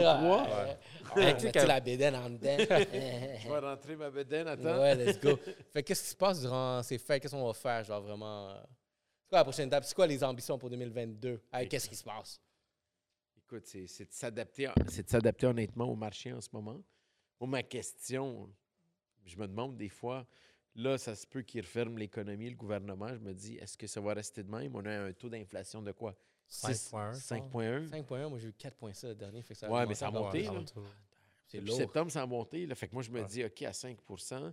sais mettez la bédaine en dedans? [laughs] Je vais rentrer ma bedaine, attends. ouais, let's go. [laughs] Fait que qu'est-ce qui se passe durant ces fêtes? Qu'est-ce qu'on va faire? Genre vraiment... euh, C'est quoi la prochaine étape? C'est quoi les ambitions pour 2022? Hey, Qu'est-ce qui se passe? Écoute, c'est c'est de s'adapter, c'est de s'adapter honnêtement au marché en ce moment. Moi, ma question, je me demande des fois, là, ça se peut qu'ils referment l'économie, le gouvernement. Je me dis, est-ce que ça va rester de même? On a un taux d'inflation de quoi? 5.1. 5,1. 5.1, moi j'ai eu 4.7 le dernier. Fait que ça Ouais, mais ça a monté, là. C'est lourd. septembre, ça a monté. Là, fait que moi, je me Ouais. dis, OK, à 5%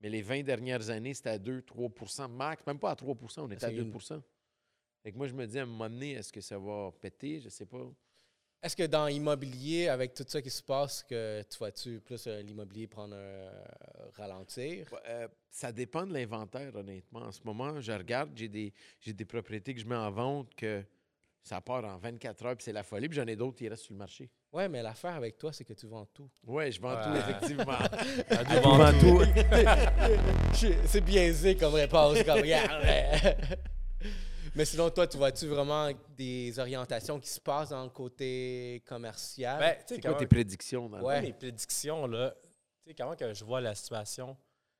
mais les 20 dernières années, c'était à 2-3% max. Même pas à 3% on était à c'est 2 une- Fait que moi, je me dis, à un moment donné, est-ce que ça va péter? Je sais pas. Est-ce que dans l'immobilier, avec tout ça qui se passe, que tu vois-tu plus euh, l'immobilier prendre un euh, ralentir? Euh, ça dépend de l'inventaire, honnêtement. En ce moment, je regarde, j'ai des, j'ai des propriétés que je mets en vente que ça part en 24 heures, puis c'est la folie. Puis j'en ai d'autres qui restent sur le marché. Ouais, mais l'affaire avec toi, c'est que tu vends tout. Ouais, je vends tout, effectivement. [laughs] Deux vends tout. [laughs] c'est biaisé comme réponse. Comme, regarde. [laughs] mais sinon, toi, tu vois-tu vraiment des orientations qui se passent dans le côté commercial? Ben, C'est quoi tes prédictions? Dans le Ouais. Mes prédictions, là, tu sais, comment que je vois la situation,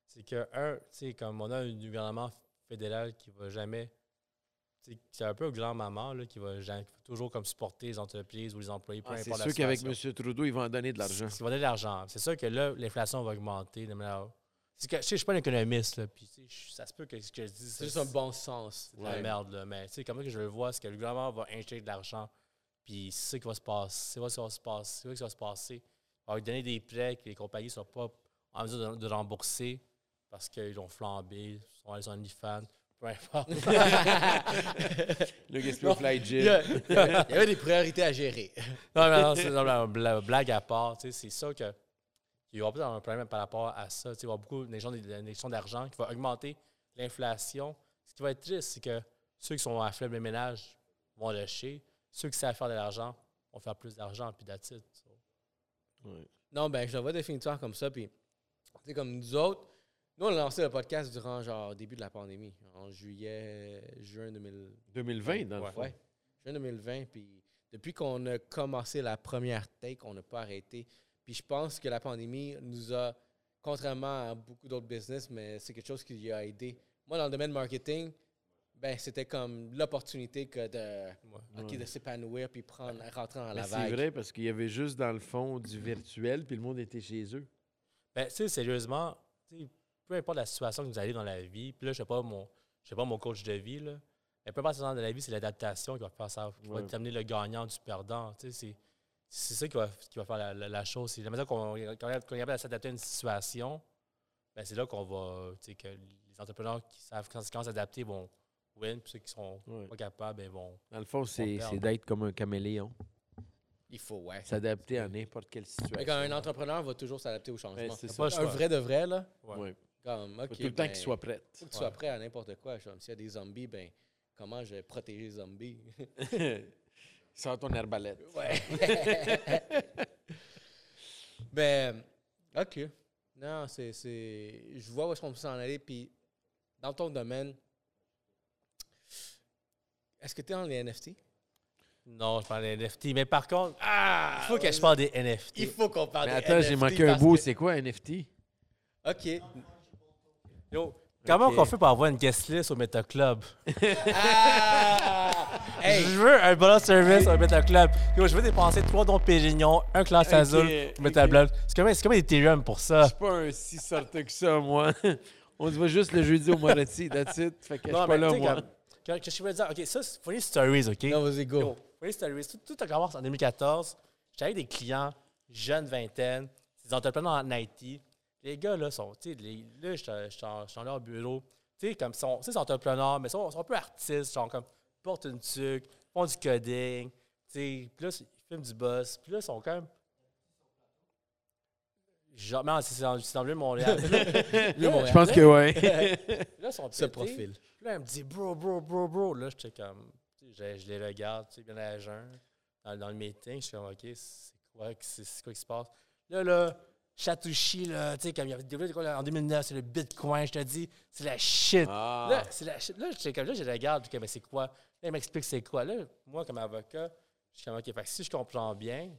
c'est que, un, tu sais, comme on a un gouvernement fédéral qui va jamais, c'est un peu au grand-maman, là, qui va toujours comme supporter les entreprises ou les employés, peu Ah, c'est sûr qu'avec. M. Trudeau, ils vont en donner de l'argent. Qui va donner de l'argent. C'est sûr que là, l'inflation va augmenter. de manière- que, je sais, je suis pas un économiste, là, puis tu sais, je- ça se peut que ce que je dis, c'est juste un bon sens. c'est de la merde, là. Mais tu sais, comment que je le vois, c'est que le gouvernement va injecter de l'argent. Puis c'est ça qui va se passer. C'est ça qui va se passer. C'est ça qui va se passer. On va lui donner des prêts que les compagnies ne sont pas en mesure de, de rembourser parce qu'ils ont flambé, ils sont allés sur OnlyFans, peu importe. Le Gaspé Fly Il Gym. y, a- il y a- il y avait des priorités à gérer. non, mais non, c'est blague à part. tu sais, C'est ça que qu'il y aura peut-être un problème par rapport à ça. Tu sais, Il va y avoir beaucoup d'argent qui va augmenter l'inflation. Ce qui va être triste, c'est que ceux qui sont à faible ménage vont lâcher. Ceux qui savent faire de l'argent vont faire plus d'argent, puis. So, Ouais. Non, ben, je le vois définitivement comme ça. Puis, tu sais, comme nous autres, nous, on a lancé le podcast durant, genre, début de la pandémie, en juillet, juin 2000. 2020, dans le fond. Ouais, juin 2020. Puis, depuis qu'on a commencé la première take, on n'a pas arrêté. Puis, je pense que la pandémie nous a, contrairement à beaucoup d'autres business, mais c'est quelque chose qui lui a aidé. Moi, dans le domaine marketing, ben, c'était comme l'opportunité que de, ouais. ok, Ouais. de s'épanouir puis prendre, rentrer dans la c'est vague. vrai parce qu'il y avait juste dans le fond du virtuel, puis le monde était chez eux. Ben, tu sais, sérieusement, tu sais, peu importe la situation que vous allez dans la vie, puis là, je sais pas mon, je sais pas mon coach de vie, là, mais peu importe la situation de la vie, c'est l'adaptation qui va faire ça, qui va déterminer le gagnant du perdant. Tu sais, c'est, ça qui va, qui va faire la, la- la chose. C'est la manière qu'on est capable de s'adapter à une situation, ben, c'est là qu'on va, tu sais, que les entrepreneurs qui savent quand, quand s'adapter vont win, puis ceux qui sont Ouais. pas capables, ben, vont. Dans le fond, c'est d'être comme un caméléon. Il faut, ouais. S'adapter à n'importe quelle situation. Mais quand un entrepreneur va toujours s'adapter au changement. Ben, c'est un vrai de vrai, là? Ouais. Ouais. Comme, OK. Faut tout le temps ben, qu'il soit prêt. faut que tu sois prêt à n'importe quoi. Comme s'il y a des zombies, ben, comment je vais protéger les zombies? [laughs] Sors ton arbalète. Ouais. [laughs] ben, OK. Non, c'est. c'est- Je vois où est-ce qu'on peut s'en aller. Puis, dans ton domaine, est-ce que tu es dans les NFT? Non, je parle des NFT. Mais par contre, Ah! il faut que je parle des NFT. Il faut qu'on parle Mais des attends, j'ai NFT manqué un bout. que- C'est quoi un NFT? OK. Yo, comment qu'on fait pour avoir une guest list au Meta Club? Ah! Hey! Je veux un bonus service au Meta Club. Yo, je veux dépenser 3 dons Pérignon, un classe azul au Meta ok. Club. C'est comme, c'est comme Ethereum pour Je ça. suis pas un si sorteux que ça, moi. [laughs] On se voit juste le jeudi au Moretti, that's it. Fait que je suis pas là, moi. comme- que- je veux dire, OK, ça, c'est Funny Stories, OK? Non, vas-y, go. Yo, Funny Stories, tout, tout a commencé en 2014. J'étais avec des clients, jeunes vingtaine, des entrepreneurs en IT. Les gars, là, sont, tu sais, là, je suis je en leur bureau. Tu sais, comme, ils sont, sont entrepreneurs, mais ils sont, sont un peu artistes, genre, comme, portent une tuque, font du coding, tu sais, puis là, ils filment du boss, puis là, ils sont quand même. Genre, non, c'est dans, dans le Montréal. [laughs] Je pense que ouais. [laughs] Là, ils sont Ce pétés. profil. Puis là, elle me dit, bro, bro, bro, bro. Là, j'étais comme, je, je les regarde, tu sais, bien à jeun, dans, dans le meeting. Je suis comme, OK, c'est quoi, c'est quoi qui se passe? Là, là, Chatouchi, là, tu sais, comme il y avait développé quoi, en 2009, c'est le Bitcoin, je te dis, c'est la shit. Ah. Là, c'est la shit. Là, j'étais comme, là, je les regarde, puis comme, mais c'est quoi? Là, il m'explique c'est quoi. Là, moi, comme avocat, je suis comme, OK, fait que si je comprends bien,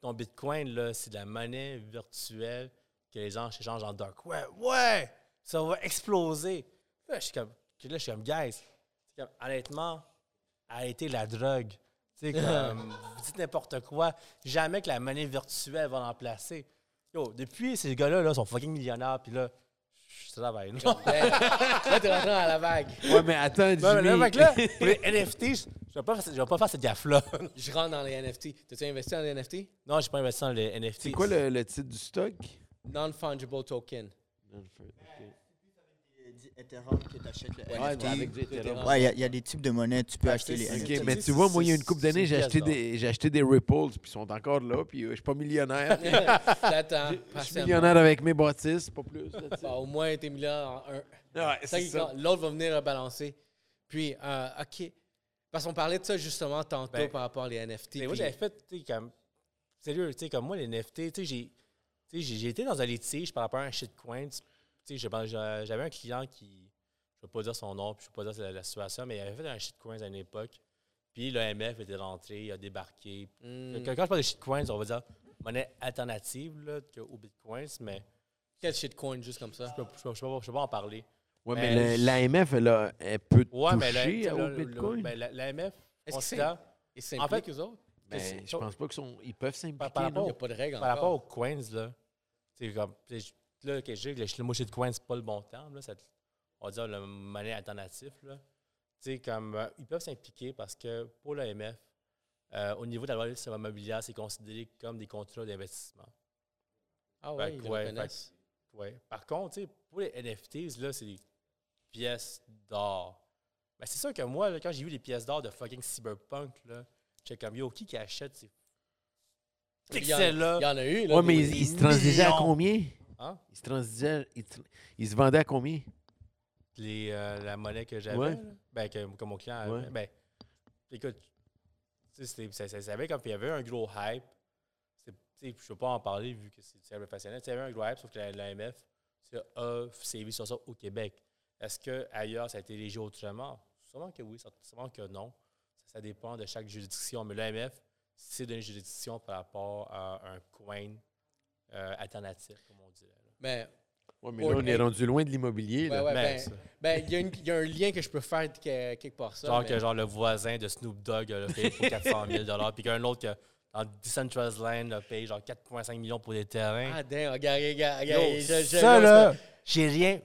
ton Bitcoin, là, c'est de la monnaie virtuelle que les gens échangent en dark web. Ouais! Ça va exploser. Là, je suis comme, là, je suis comme, guys, comme, honnêtement, arrêtez la drogue. Tu sais, comme, [laughs] vous dites n'importe quoi. Jamais que la monnaie virtuelle va remplacer. Yo, depuis, ces gars-là là, sont fucking millionnaires, puis là, je travaille. là. Là, t'es rentré dans la vague. Ouais, mais attends, Ouais, mais là, Jimmy. [laughs] pour les NFT, je je vais pas, faire- je vais pas faire cette gaffe-là. Je rentre dans les NFT. T'as-tu investi dans les NFT? non, j'ai pas investi dans les NFT. C'est quoi le, le titre du stock? Non-fungible token. Du Ethereum que t'achètes le Ouais, NFT. avec du Ethereum. Ouais, il y a- il y, a des types de monnaies, tu peux Ouais, acheter les c'est- NFT. Ok, mais tu vois, moi, il y a une couple d'années, j'ai acheté, des, j'ai acheté des Ripples, puis ils sont encore là, puis euh, je suis pas millionnaire. [laughs] T'attends. Je suis patiemment. millionnaire avec mes bâtisses, pas plus. that's it. Bah, au moins, t'es millionnaire en un. Ouais, c'est ça. L'autre va venir rebalancer. Puis, euh, OK. Parce qu'on parlait de ça justement tantôt Ben, par rapport aux NFT. Mais moi, puis- j'avais fait, tu sais, comme. Sérieux, tu sais, comme moi, les NFT, tu sais, j'ai. Tu sais, j'ai- j'ai été dans un litige par rapport à un shitcoin. Tu j'avais un client qui. Je ne vais pas dire son nom, puis je ne vais pas dire la, la situation, mais il avait fait un shitcoin à une époque. Puis l'OMF était rentré, il a débarqué. Hmm. Quand je parle de shitcoins, on va dire monnaie alternative là, que- au bitcoins, mais Quel shitcoin juste comme ça? je ne peux, je peux- je peux pas- en parler. Ouais, Mais le- l'AMF, elle, a- elle peut Ouais, mais là, toucher au Bitcoin? la- l'AMF, Est-ce que c'est. s'impliquent, En fait, eux autres? Ben, c'est- je pense pas qu'ils sont... Ils peuvent s'impliquer, par Il n'y non? a pas de règle par rapport aux coins, là, c'est comme. Là, que j'ai, le, le mot shitcoin, c'est pas le bon terme. Là, ça- on va dire le monnaie alternatif. Là. Tu sais, comme, euh, ils peuvent s'impliquer parce que pour l'AMF, euh, au niveau de la valeur immobilière, c'est considéré comme des contrats d'investissement. Ah ouais, Fait ils ouais. Ouais. Par contre, pour les NFTs, là, c'est des pièces d'or. Mais c'est sûr que moi, là, quand j'ai vu les pièces d'or de fucking Cyberpunk, là, j'étais comme, yo, qui qui achète ces pixels-là? Il y en a eu, là. Ouais, mais ils, ils se transigeaient à combien? Hein? Ils se transigeaient... Ils, tr- ils se vendaient à combien? Les, euh, la monnaie que j'avais, Ouais. ben, que, que mon client avait. Ouais. Ben, écoute, ça, ça, ça avait comme, il y avait un gros hype. Je ne peux pas en parler vu que c'est. Tu sais, Il y avait un gros hype, sauf que la- l'AMF c'est- a sévi sur ça au Québec. Est-ce qu'ailleurs, ça a été léger autrement? Sûrement que oui, sûrement que non. Ça, ça dépend de chaque juridiction. Mais l'AMF, c'est d'une juridiction par rapport à un coin euh, alternatif, comme on dirait. là. Mais, Ouais, mais là, on est rendu loin de l'immobilier. ouais, là. ouais, Mais ben, ben, il y, a y un lien que je peux faire que- quelque part ça. genre mais- que genre le voisin de Snoop Dogg a payé pour 400 000 [laughs] puis qu'un autre que dans Decentralized Land a payé genre 4,5 millions pour des terrains. Ah, damn, regarde, regarde, Yo, regarde. je- je- ça là, j'ai rien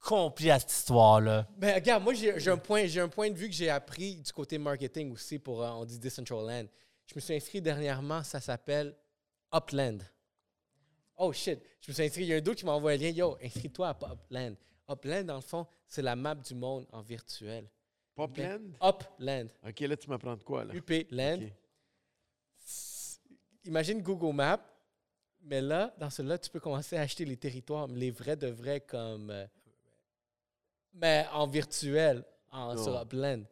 compris à cette histoire-là. Ben, regarde, moi, j'ai j'ai un, point, j'ai un point de vue que j'ai appris du côté marketing aussi pour, euh, on dit Decentraland. Je me suis inscrit dernièrement, ça s'appelle Upland. Oh shit, je me suis inscrit, il y a un d'autre qui m'a envoyé un lien. Yo, inscris-toi à Upland. Upland, dans le fond, c'est la map du monde en virtuel. Popland? Upland. OK, là, tu m'apprends de quoi, là? UP Land. Ok. Imagine Google Maps, Mais là, dans celui-là, tu peux commencer à acheter les territoires, les vrais de vrais comme. euh, mais en virtuel, en, Non. sur Upland.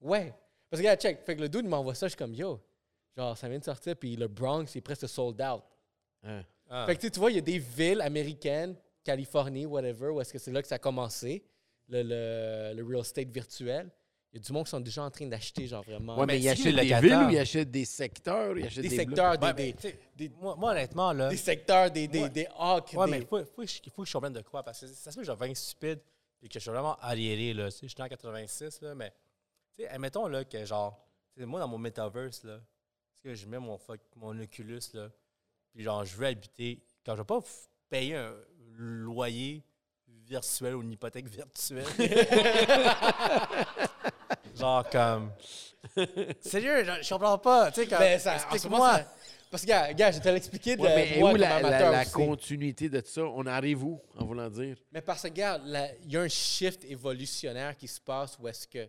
Ouais. Parce que, regarde, check. Fait que le dude m'envoie ça, je suis comme yo. Genre, ça vient de sortir, puis le Bronx, il est presque sold out. Hein. Ah. Fait que tu sais, tu vois, il y a des villes américaines, Californie, whatever, où est-ce que c'est là que ça a commencé, le, le, le real estate virtuel. Il y a du monde qui sont déjà en train d'acheter, genre vraiment. Ouais, mais, mais il c'est achète qui le des villes ou il achète des secteurs? Des des, secteurs, des, Ouais, des, moi, moi, honnêtement, là. des secteurs, des, des, Ouais. des hawks. Ouais, des- mais il faut, faut, que je- faut que je comprenne de quoi. Parce que ça se peut que je devienne stupide et que je suis vraiment arriéré. Là. Tu sais, Je suis en 86, là, mais tu sais, admettons là, que genre, moi dans mon metaverse, là, sais, je mets mon, fuck- mon Oculus, là, puis genre, je veux habiter. Quand je vais pas payer un loyer virtuel ou une hypothèque virtuelle. [laughs] genre comme. Sérieux, je, je comprends pas. Tu sais, comme. Ben, explique-moi. ça- Parce que, gars, gars, je vais te l'expliquer de Ouais, mais moi où la, la- la continuité de ça? On arrive où, en voulant dire? Mais parce que, regarde, la- il y a un shift évolutionnaire qui se passe où est-ce que,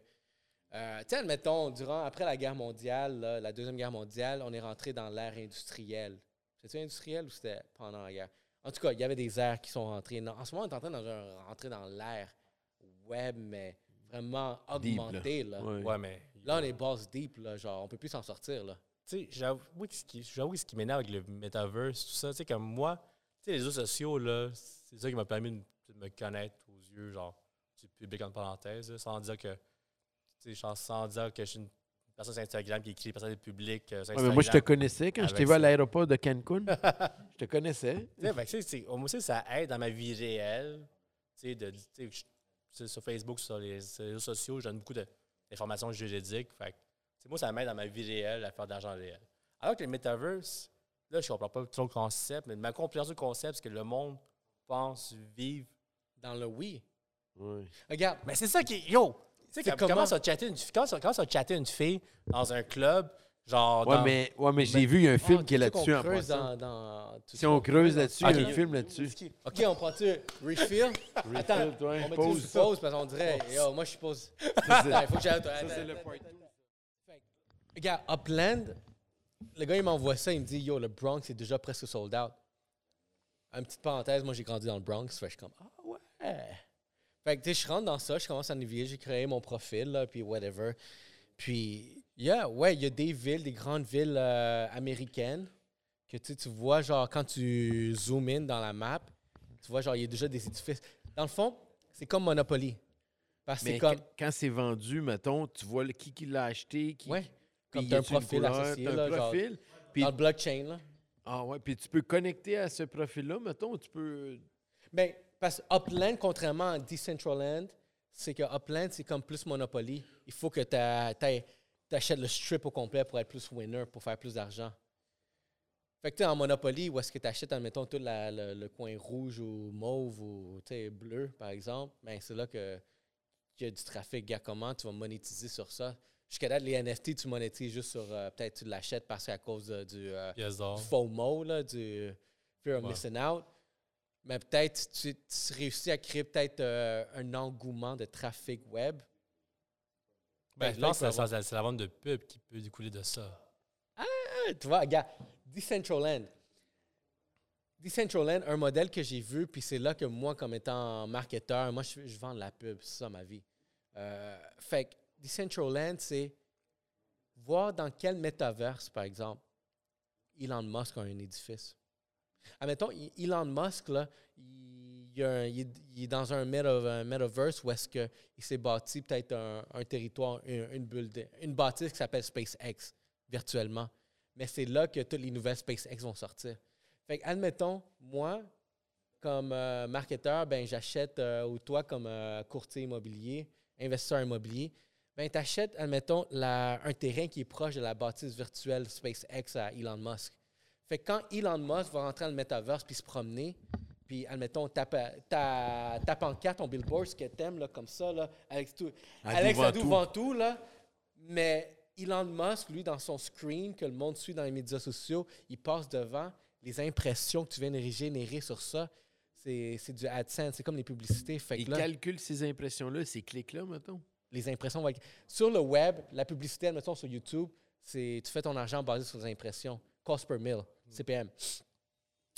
euh, tu sais, admettons, durant, après la guerre mondiale, là, la Deuxième Guerre mondiale, on est rentré dans l'ère industrielle. C'était industriel ou c'était pendant la guerre? En tout cas, il y avait des ères qui sont rentrées. Non, en ce moment, on est en train de rentrer dans l'ère web, mais vraiment Deep, là. augmentée. Là. Ouais. Ouais, mais. Là, on est boss deep, là, genre, on peut plus s'en sortir. Là. Tu sais, j'avoue que ce qui, ce qui m'énerve avec le metaverse, tout ça, tu sais, comme moi, tu sais, les réseaux sociaux, là, c'est ça qui m'a permis de, de me connaître aux yeux, genre, du public en parenthèse, là, sans dire que, tu sais, sans dire que je suis une personne sur Instagram qui écrit des personnes publiques euh, sur Ouais, mais moi, je te connaissais quand je t'ai vu à l'aéroport de Cancun. [laughs] je te connaissais. Moi aussi, ça aide dans ma vie réelle, tu sais, de, je- sur Facebook, sur les, sur les réseaux sociaux, je donne beaucoup d'informations juridiques, fait moi, ça m'aide dans ma vie réelle à faire de l'argent réel. Alors que le metaverse, là, je comprends pas trop le concept, mais ma compréhension du concept, c'est que le monde pense vivre. Dans le oui. Ouais. Regarde, Mais c'est ça qui est. Yo! Tu sais, quand comment- ça? chatter une fille, quand ça, quand ça chatter une fille dans un club, genre. Ouais, dans- mais, ouais, mais j'ai vu, il y a un film ah, qui est là-dessus en creuse dans, dans- Si on creuse là-dessus, il y a un film là-dessus. OK, on prend-tu refill? Attends, Refill, toi, on met pause. pause. pause parce qu'on dirait, yo, moi je. Ça, Il [laughs] faut que j'aille. Ça, c'est le part Regarde, Upland, le gars il m'envoie ça, il me dit, yo, le Bronx est déjà presque sold out. Une petite parenthèse, moi j'ai grandi dans le Bronx, fait je suis comme, ah ouais. Fait que tu sais, je rentre dans ça, je commence à naviguer, j'ai créé mon profil, là, puis whatever. Puis, yeah, ouais, il y a des villes, des grandes villes euh, américaines que tu vois, genre, quand tu zoom in dans la map, tu vois, genre, il y a déjà des édifices. Dans le fond, c'est comme Monopoly. Parce que comme. quand, c'est vendu, mettons, tu vois le- qui, qui l'a acheté, qui, Ouais. Comme y t'as un profil couleur, associé, t'as un là, genre, profil. Puis, dans le blockchain, là. ah ouais, puis tu peux connecter à ce profil-là, mettons, tu peux... Ben, parce que Upland, contrairement à Decentraland, c'est que Upland, c'est comme plus Monopoly. Il faut que tu achètes le strip au complet pour être plus winner, pour faire plus d'argent. Fait que tu en Monopoly, où est-ce que tu achètes, admettons, tout la- le, le coin rouge ou mauve ou bleu, par exemple, ben c'est là que qu'il y a du trafic. Gars, comment tu vas monétiser sur ça? Jusqu'à date, les NFT, tu monétises juste sur. euh, Peut-être tu l'achètes parce qu'à cause de- du. euh, Yes, du. FOMO, là, du Fear of Ouais. Missing Out. Mais peut-être tu, tu réussis à créer peut-être euh, un engouement de trafic web. Ben, Ben, c'est la- la vente de pub qui peut découler de ça. Ah, tu vois, regarde, Decentraland. Decentraland, un modèle que j'ai vu, puis c'est là que moi, comme étant marketeur, moi, je, je vends de la pub, c'est ça ma vie. Euh, fait que Decentraland, c'est voir dans quel métaverse, par exemple, Elon Musk a un édifice. Admettons, Elon Musk, là, il, est, dans un, meta- un metaverse où est-ce qu'il s'est bâti peut-être un, territoire, une, bâtisse qui s'appelle SpaceX, virtuellement. Mais c'est là que toutes les nouvelles SpaceX vont sortir. Admettons, moi, comme euh, marketeur, ben, j'achète, euh, ou toi, comme euh, courtier immobilier, investisseur immobilier, ben, tu achètes, admettons, un terrain qui est proche de la bâtisse virtuelle SpaceX à Elon Musk. Fait que quand Elon Musk va rentrer dans le metaverse puis se promener, puis, admettons, tape, ta, ta pancarte, ton billboard, ce que t'aimes, là, comme ça, là, avec tout. Alex Adou Ventoux. Là, mais Elon Musk, lui, dans son screen que le monde suit dans les médias sociaux, il passe devant les impressions que tu viens de régénérer sur ça. C'est du AdSense, c'est comme les publicités. Fait Il là, calcule ces impressions-là, ces clics-là, mettons. les impressions Sur le web, la publicité, admettons, sur YouTube, c'est tu fais ton argent basé sur les impressions. Cost per mil, CPM.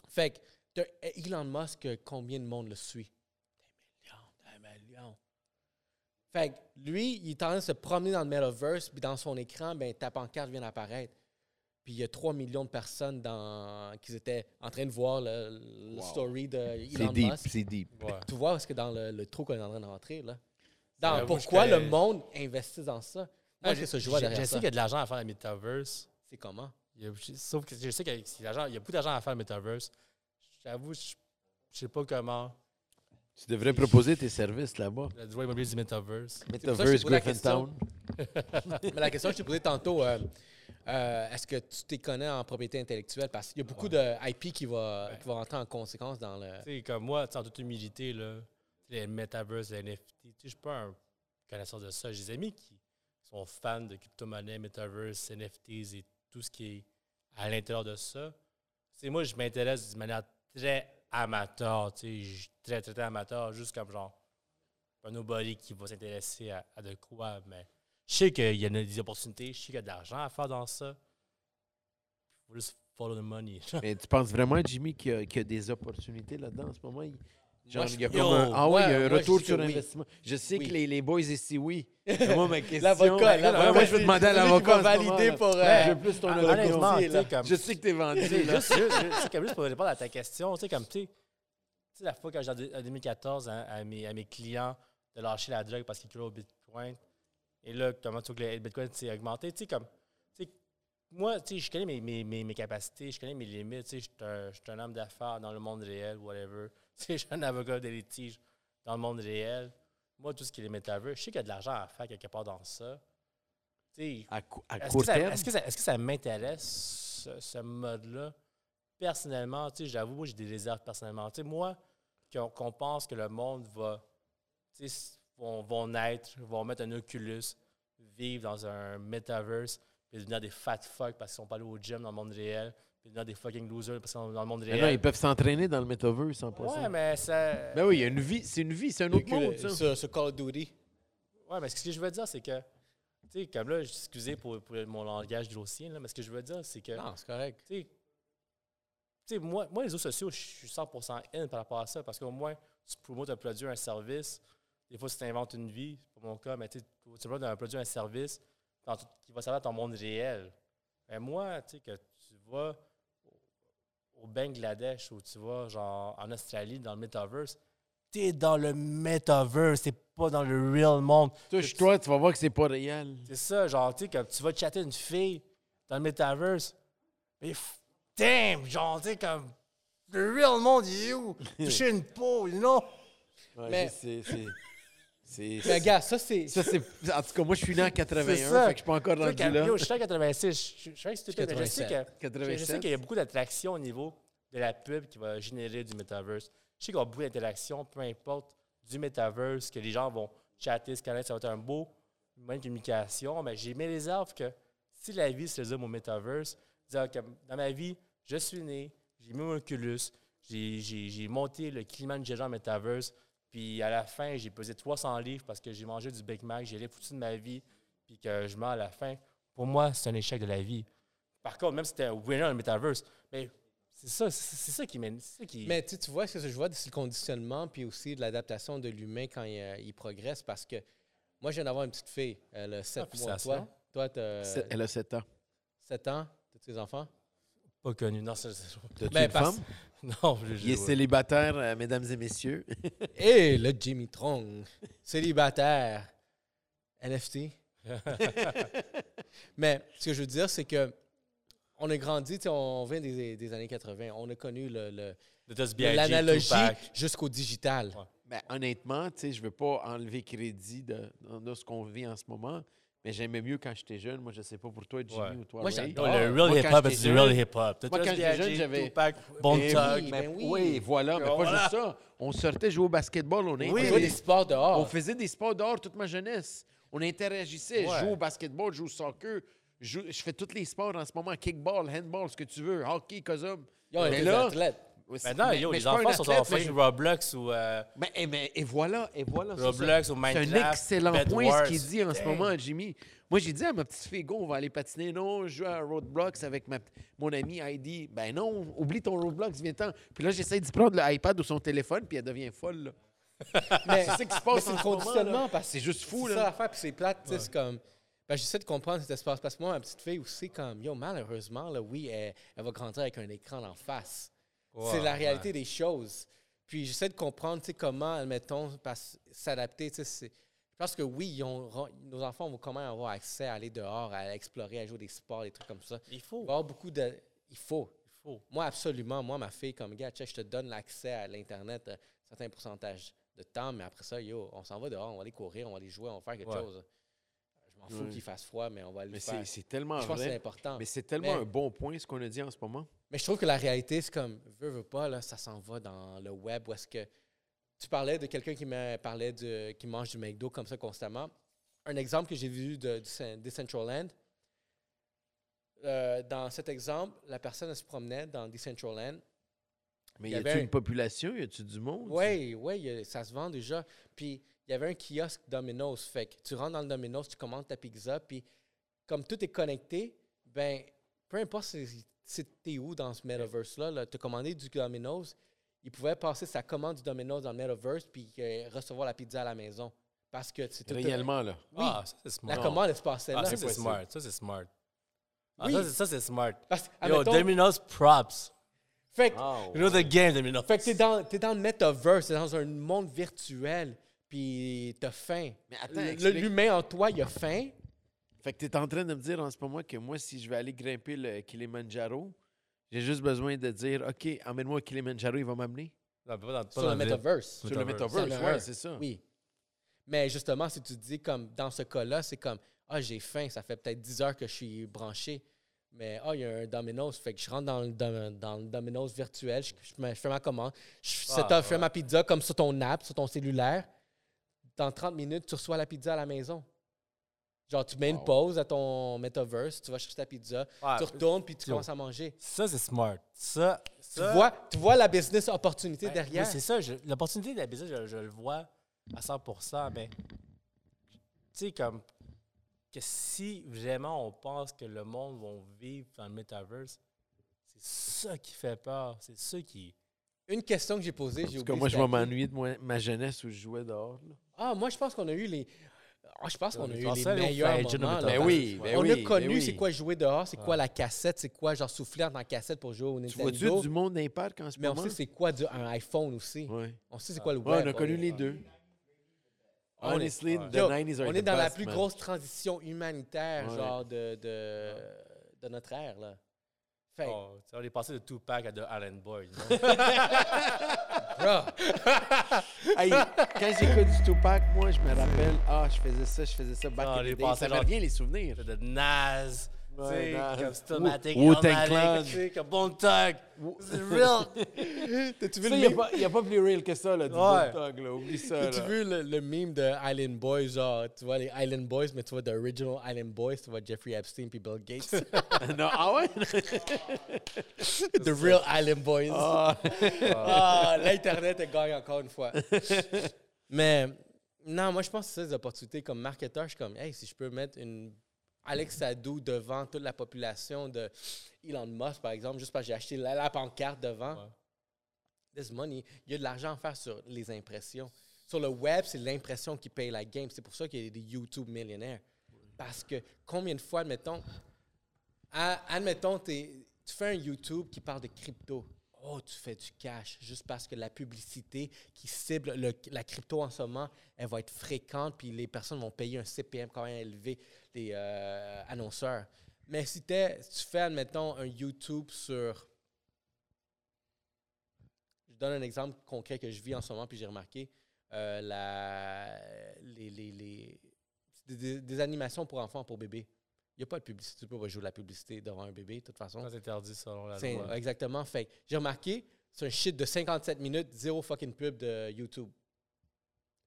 Fait que t'as Elon Musk, euh, combien de monde le suit? Des millions, des millions. Fait que lui, il est en train de se promener dans le metaverse, puis dans son écran, ben, ta pancarte vient d'apparaître. Puis il y a 3 millions de personnes dans, qui étaient en train de voir le, le Wow. story de C'est Elon deep, Musk. c'est deep. Ouais. Tu vois, parce que dans le, le trou qu'on est en train de rentrer, là. Dans pourquoi le monde investit dans ça? Moi, Ah, je vois je- derrière je sais qu'il y a de l'argent à faire dans le metaverse. C'est comment? Il y a- je- sauf que je sais qu'il y, a- beaucoup d'argent à faire dans le metaverse. J'avoue, je je sais pas comment. Tu devrais proposer tes services là-bas. Le droit immobilier du metaverse. Metaverse Griffintown. [laughs] Mais la question que je t'ai posée tantôt, euh, euh, est-ce que tu t'y connais en propriété intellectuelle? Parce qu'il y a beaucoup de IP qui va, Ouais. qui va rentrer en conséquence dans le. Tu sais, comme moi, en toute humilité, là, les metaverse, les NFT, tu sais, je suis pas un connaisseur de ça. J'ai des amis qui sont fans de crypto-monnaies, metaverse, NFTs et tout ce qui est à l'intérieur de ça. Sais, moi, je m'intéresse d'une manière très amateur, très, très, très amateur, juste comme genre un nobody qui va s'intéresser à, de quoi, mais je sais qu'il y a des opportunités, je sais qu'il y a de l'argent à faire dans ça. Il faut juste follow the money. [laughs] Mais tu penses vraiment, Jimmy, qu'il y, a- des opportunités là-dedans en ce moment? Genre, je- il y a comme un, ah oui, il y a un retour sur investissement. Je sais Oui. que les, les boys ici, oui. [laughs] Moi, ma question... L'avocat, Ouais, l'avocat, moi, je vais demander à l'avocat. valider pour, euh, Ouais, je veux plus ton opinion. Je sais que t'es vendu. Juste, juste, pour répondre à ta question, tu sais, comme, tu sais, la fois quand j'ai en 2014 à, à mes, à mes clients de lâcher la drogue parce qu'ils croient au Bitcoin, et là, comment tu vois que le Bitcoin s'est augmenté, tu sais, comme, tu sais, moi, tu sais, je connais mes, mes, mes, mes capacités, je connais mes limites, tu sais, je suis un, je suis un homme d'affaires dans le monde réel, whatever. [laughs] Tu sais, je suis un avocat de litige dans le monde réel. Moi, tout ce qui est les métavers, je sais qu'il y a de l'argent à faire quelque part dans ça. À, est-ce court que, ça, terme, est-ce que ça, est-ce que ça m'intéresse, ce, ce mode-là? Personnellement, j'avoue, moi, j'ai des réserves personnellement. Moi, qu'on qu'on pense que le monde va, vont, vont naître, vont mettre un Oculus, vivre dans un metaverse, puis devenir des fat fuck parce qu'ils sont pas allés au gym dans le monde réel, devenir des fucking losers parce qu'ils sont dans le monde Mais non, réel. ils peuvent s'entraîner dans le metaverse sans passer. ouais, mais ça... Ben oui, il y a une vie. C'est une vie, c'est un autre monde. Sur, sur Call of Duty. Ouais, mais ce que je veux dire, c'est que, tu sais, comme là, excusez pour, pour mon langage grossier, là, mais ce que je veux dire, c'est que... Non, c'est correct. tu sais, moi, moi, les réseaux sociaux, je suis 100% in par rapport à ça parce qu'au moins, tu promotes un produit, un service. Des fois, tu t'inventes une vie, c'est pas mon cas, mais tu sais, tu promotes un produit, un service dans tout- qui va servir à ton monde réel. Mais moi, tu sais, que tu vas au- Bangladesh ou tu vas genre en Australie, dans le metaverse, t'es dans le metaverse, t'es pas dans le real monde. Touche-toi, tu vas voir que c'est pas réel. C'est ça, genre, tu sais, comme tu vas chatter une fille dans le metaverse, mais damn, genre, tu sais, comme, le real monde, il est où? [laughs] Toucher une peau, you know? Ouais, Mais- c'est. C'est. Mais gars, ça, c'est. Ça, c'est. En tout cas, moi, je suis né en 81, C'est ça. fait que je suis pas encore rendu comme, là. yo, je suis en 86, je, je, sais que. Je sais 87. qu'il y a beaucoup d'attractions au niveau de la pub qui va générer du metaverse. Je sais qu'il y a beaucoup d'interactions, peu importe, du metaverse, que les gens vont chatter, se connaître, ça va être un beau moyen de communication. Mais j'ai mes réserves que si la vie se résume au metaverse, dire que dans ma vie, je suis né, j'ai mis mon Oculus, j'ai- monté le climat de en metaverse, puis à la fin, j'ai pesé 300 livres parce que j'ai mangé du Big Mac, j'ai rien foutu de ma vie, puis que je meurs à la fin. Pour moi, c'est un échec de la vie. Par contre, même si c'était un winner dans le metaverse, mais c'est ça, c'est ça qui mène. c'est ça qui- Mais tu sais, tu vois, ce que je vois, c'est le conditionnement, puis aussi de l'adaptation de l'humain quand il, euh, il progresse. Parce que moi, je viens d'avoir une petite fille, elle a 7 mois. Toi, toi tu as Elle a 7 ans. 7 ans, tu tes enfants? Pas connu. Non, c'est. Ben, une parce- femme? [laughs] Non, je Il est célibataire, euh, mesdames et messieurs. [laughs] Et le Jimmy Trong, célibataire, NFT. [laughs] Mais ce que je veux dire, c'est que on a grandi, on vient des, des années 80, on a connu le- l'analogie jusqu'au digital. Ouais. Ben, honnêtement, tu sais, je veux pas enlever crédit de, de ce qu'on vit en ce moment, mais j'aimais mieux quand j'étais jeune. Moi, je sais pas pour toi, Jimmy, Ouais. ou toi, Moi, j'adore. Non, le Moi, real quand hip-hop, j'étais c'est du real jeune- hip-hop. moi, quand j'étais jeune, j'avais- Tupac, Bon oui, ben mais- oui. oui, voilà, mais pas juste ça. On sortait jouer au basketball, on, Oui, On jouait des sports dehors. on faisait des sports dehors toute ma jeunesse. On interagissait. Ouais. Je joue au basketball, je joue au soccer. Je, fais tous les sports en ce moment. Kickball, handball, ce que tu veux. Hockey, cosum. Yo, on Mais là, athlètes. Ouais, c'est- Maintenant, mais- yo, mais les enfants sont fucking je- Roblox ou euh, Mais, et, mais- et voilà, et voilà. c'est. Roblox ou C'est un Minecraft. excellent Bed point Wars. ce qu'il dit en ce moment, Jimmy. Moi, j'ai dit à ma petite fille, go, on va aller patiner. Non, je joue à Roadblocks avec ma, mon ami Heidi. Ben non, oublie ton Roadblocks, viens-ten. Puis là, j'essaie d'y prendre l'iPad ou son téléphone, puis elle devient folle. là. [laughs] Mais C'est ça qui se passe c'est en le ce conditionnement parce que C'est juste fou, c'est là. ça l'affaire, puis c'est plate, tu sais, c'est comme. Ben, j'essaie de comprendre cet espace. Parce que moi, ma petite fille aussi, comme, yo, malheureusement, là, oui, elle, elle va grandir avec un écran en face. C'est la réalité des choses. Puis j'essaie de comprendre, comment, admettons, s'adapter, Je pense que oui, ils ont- nos enfants vont quand même avoir accès à aller dehors, à explorer, à jouer des sports, des trucs comme ça. Il Il faut. y avoir beaucoup de. Il faut. Il faut. Moi, absolument. Moi, ma fille, comme gars, je te donne l'accès à l'Internet un certain pourcentage de temps, mais après ça, yo, on s'en va dehors, on va aller courir, on va aller jouer, on va faire quelque Ouais. chose. Je m'en fous qu'il fasse froid, mais on va aller Mais le faire. c'est c'est tellement Je pense que c'est vrai. important. Mais c'est tellement Mais- un bon point, ce qu'on a dit en ce moment. Mais je trouve que la réalité, c'est comme, veux, veux pas, là, ça s'en va dans le web où est-ce que. Tu parlais de quelqu'un qui me parlait de, qui mange du McDo comme ça constamment. Un exemple que j'ai vu de, Decentraland. Euh, dans cet exemple, la personne elle se promenait dans Decentraland. Mais Il y a-tu un- une population? Y a-tu du monde? Oui, oui, ça se vend déjà. Puis il y avait un kiosque Domino's. Fait que tu rentres dans le Domino's, tu commandes ta pizza, puis comme tout est connecté, ben peu importe si t'es où dans ce metaverse-là, tu as commandé du Domino's, il pouvait passer sa commande du Domino's dans le metaverse puis euh, recevoir la pizza à la maison. Parce que c'est tout. Réellement, là. Oui. Ah, ça, c'est smart. La commande, elle se passait Ah, là. ça, c'est smart. Ça, c'est smart. Ah, Oui. ça, c'est- smart. Parce Yo, admettons, Domino's props. fait que- Ah, You know the game, Domino's. fait que t'es dans, t'es dans le metaverse, t'es dans un monde virtuel, puis t'as faim. Mais attends. L'humain en toi, il a faim. Fait que tu es en train de me dire en ce moment que moi, si je vais aller grimper le Kilimanjaro, j'ai juste besoin de dire OK, emmène-moi au Kilimanjaro, il va m'amener. Sur le metaverse. Sur le Metaverse. ouais, c'est ça. Oui. Mais justement, si tu dis comme dans ce cas-là, c'est comme Ah, j'ai faim, ça fait peut-être 10 heures que je suis branché. Mais ah, il y a un Domino's. Fait que je rentre dans le, dom- dans le Domino's virtuel, je, je me- je fais ma commande, je, Ah, set up, je fais ouais. ma pizza comme sur ton app, sur ton cellulaire. Dans 30 minutes, tu reçois la pizza à la maison. Genre, tu mets une pause à ton metaverse, tu vas chercher ta pizza, Ouais, tu retournes, puis tu yo. commences à manger. Ça, c'est smart. Ça, Tu vois, tu vois la business opportunité Ouais, derrière. oui, c'est ça. je- L'opportunité de la business, je, je le vois à 100% mais tu sais, comme que si vraiment on pense que le monde va vivre dans le metaverse, c'est ça qui fait peur. C'est ça qui. Une question que j'ai posée, j'ai Parce oublié. que moi, je c'était vais à qui. m'ennuyer de moi- ma jeunesse où je jouais dehors. là. Ah, moi, je pense qu'on a eu les. Ah, je pense qu'on a eu les meilleurs moments. là. Ben oui, ben on oui, a ben connu oui. c'est quoi jouer dehors, c'est quoi la cassette, c'est quoi genre souffler dans la cassette pour jouer au Tu vois-tu Nintendo. du monde d'impact en ce Mais on sait c'est quoi du- un iPhone aussi. Ouais. On sait c'est quoi le Ouais, web. on a connu les deux. On est- Honestly, the Yo, 90s are on the est dans la plus man. grosse transition humanitaire Ouais. genre de, de, de notre ère. Là. Fait, Oh, on est passé de Tupac à de Allen Boy. [laughs] Hey, quand j'écoute du Tupac, moi, je me rappelle, ah, je faisais ça, je faisais ça back Ah, in the day. Ça me revient les souvenirs. de Nas. Ouais, Nas. comme Stomatic, comme Bon Tug. C'est real. [laughs] t'as-tu vu le il n'y a, meme? pas- plus real que ça, là, du Ouais. Bulldog, là. Oublie ça, T'as-tu vu le, le meme de Island Boys, genre, tu vois les Island Boys, mais tu vois the original Island Boys, tu vois Jeffrey Epstein puis Bill Gates? [laughs] non, ah ouais? [laughs] the real Island Boys. Ah. Ah, l'Internet elle gagne encore une fois. Mais non, moi, je pense que c'est les opportunités. Comme marketeur, je suis comme, hey, si je peux mettre une Alex Sadou devant toute la population de Elon Musk, par exemple, juste parce que j'ai acheté la, la pancarte devant, Ouais. this money, il y a de l'argent à faire sur les impressions. Sur le web, c'est l'impression qui paye la game. C'est pour ça qu'il y a des YouTube millionnaires. Parce que combien de fois, admettons, à- admettons, tu fais un YouTube qui parle de crypto. Oh, tu fais du cash juste parce que la publicité qui cible le- la crypto en ce moment, elle va être fréquente, puis les personnes vont payer un CPM quand même élevé, les euh, annonceurs. Mais si, t'es- si tu fais, admettons, un YouTube sur. Je donne un exemple concret que je vis en ce moment, puis j'ai remarqué. euh, la, les, les- les- des, animations pour enfants, pour bébés. Il n'y a pas de publicité. Tu peux pas jouer de la publicité devant un bébé, de toute façon. C'est interdit selon la loi. Exactement. Fait j'ai remarqué, c'est un shit de 57 minutes, zéro fucking pub de YouTube.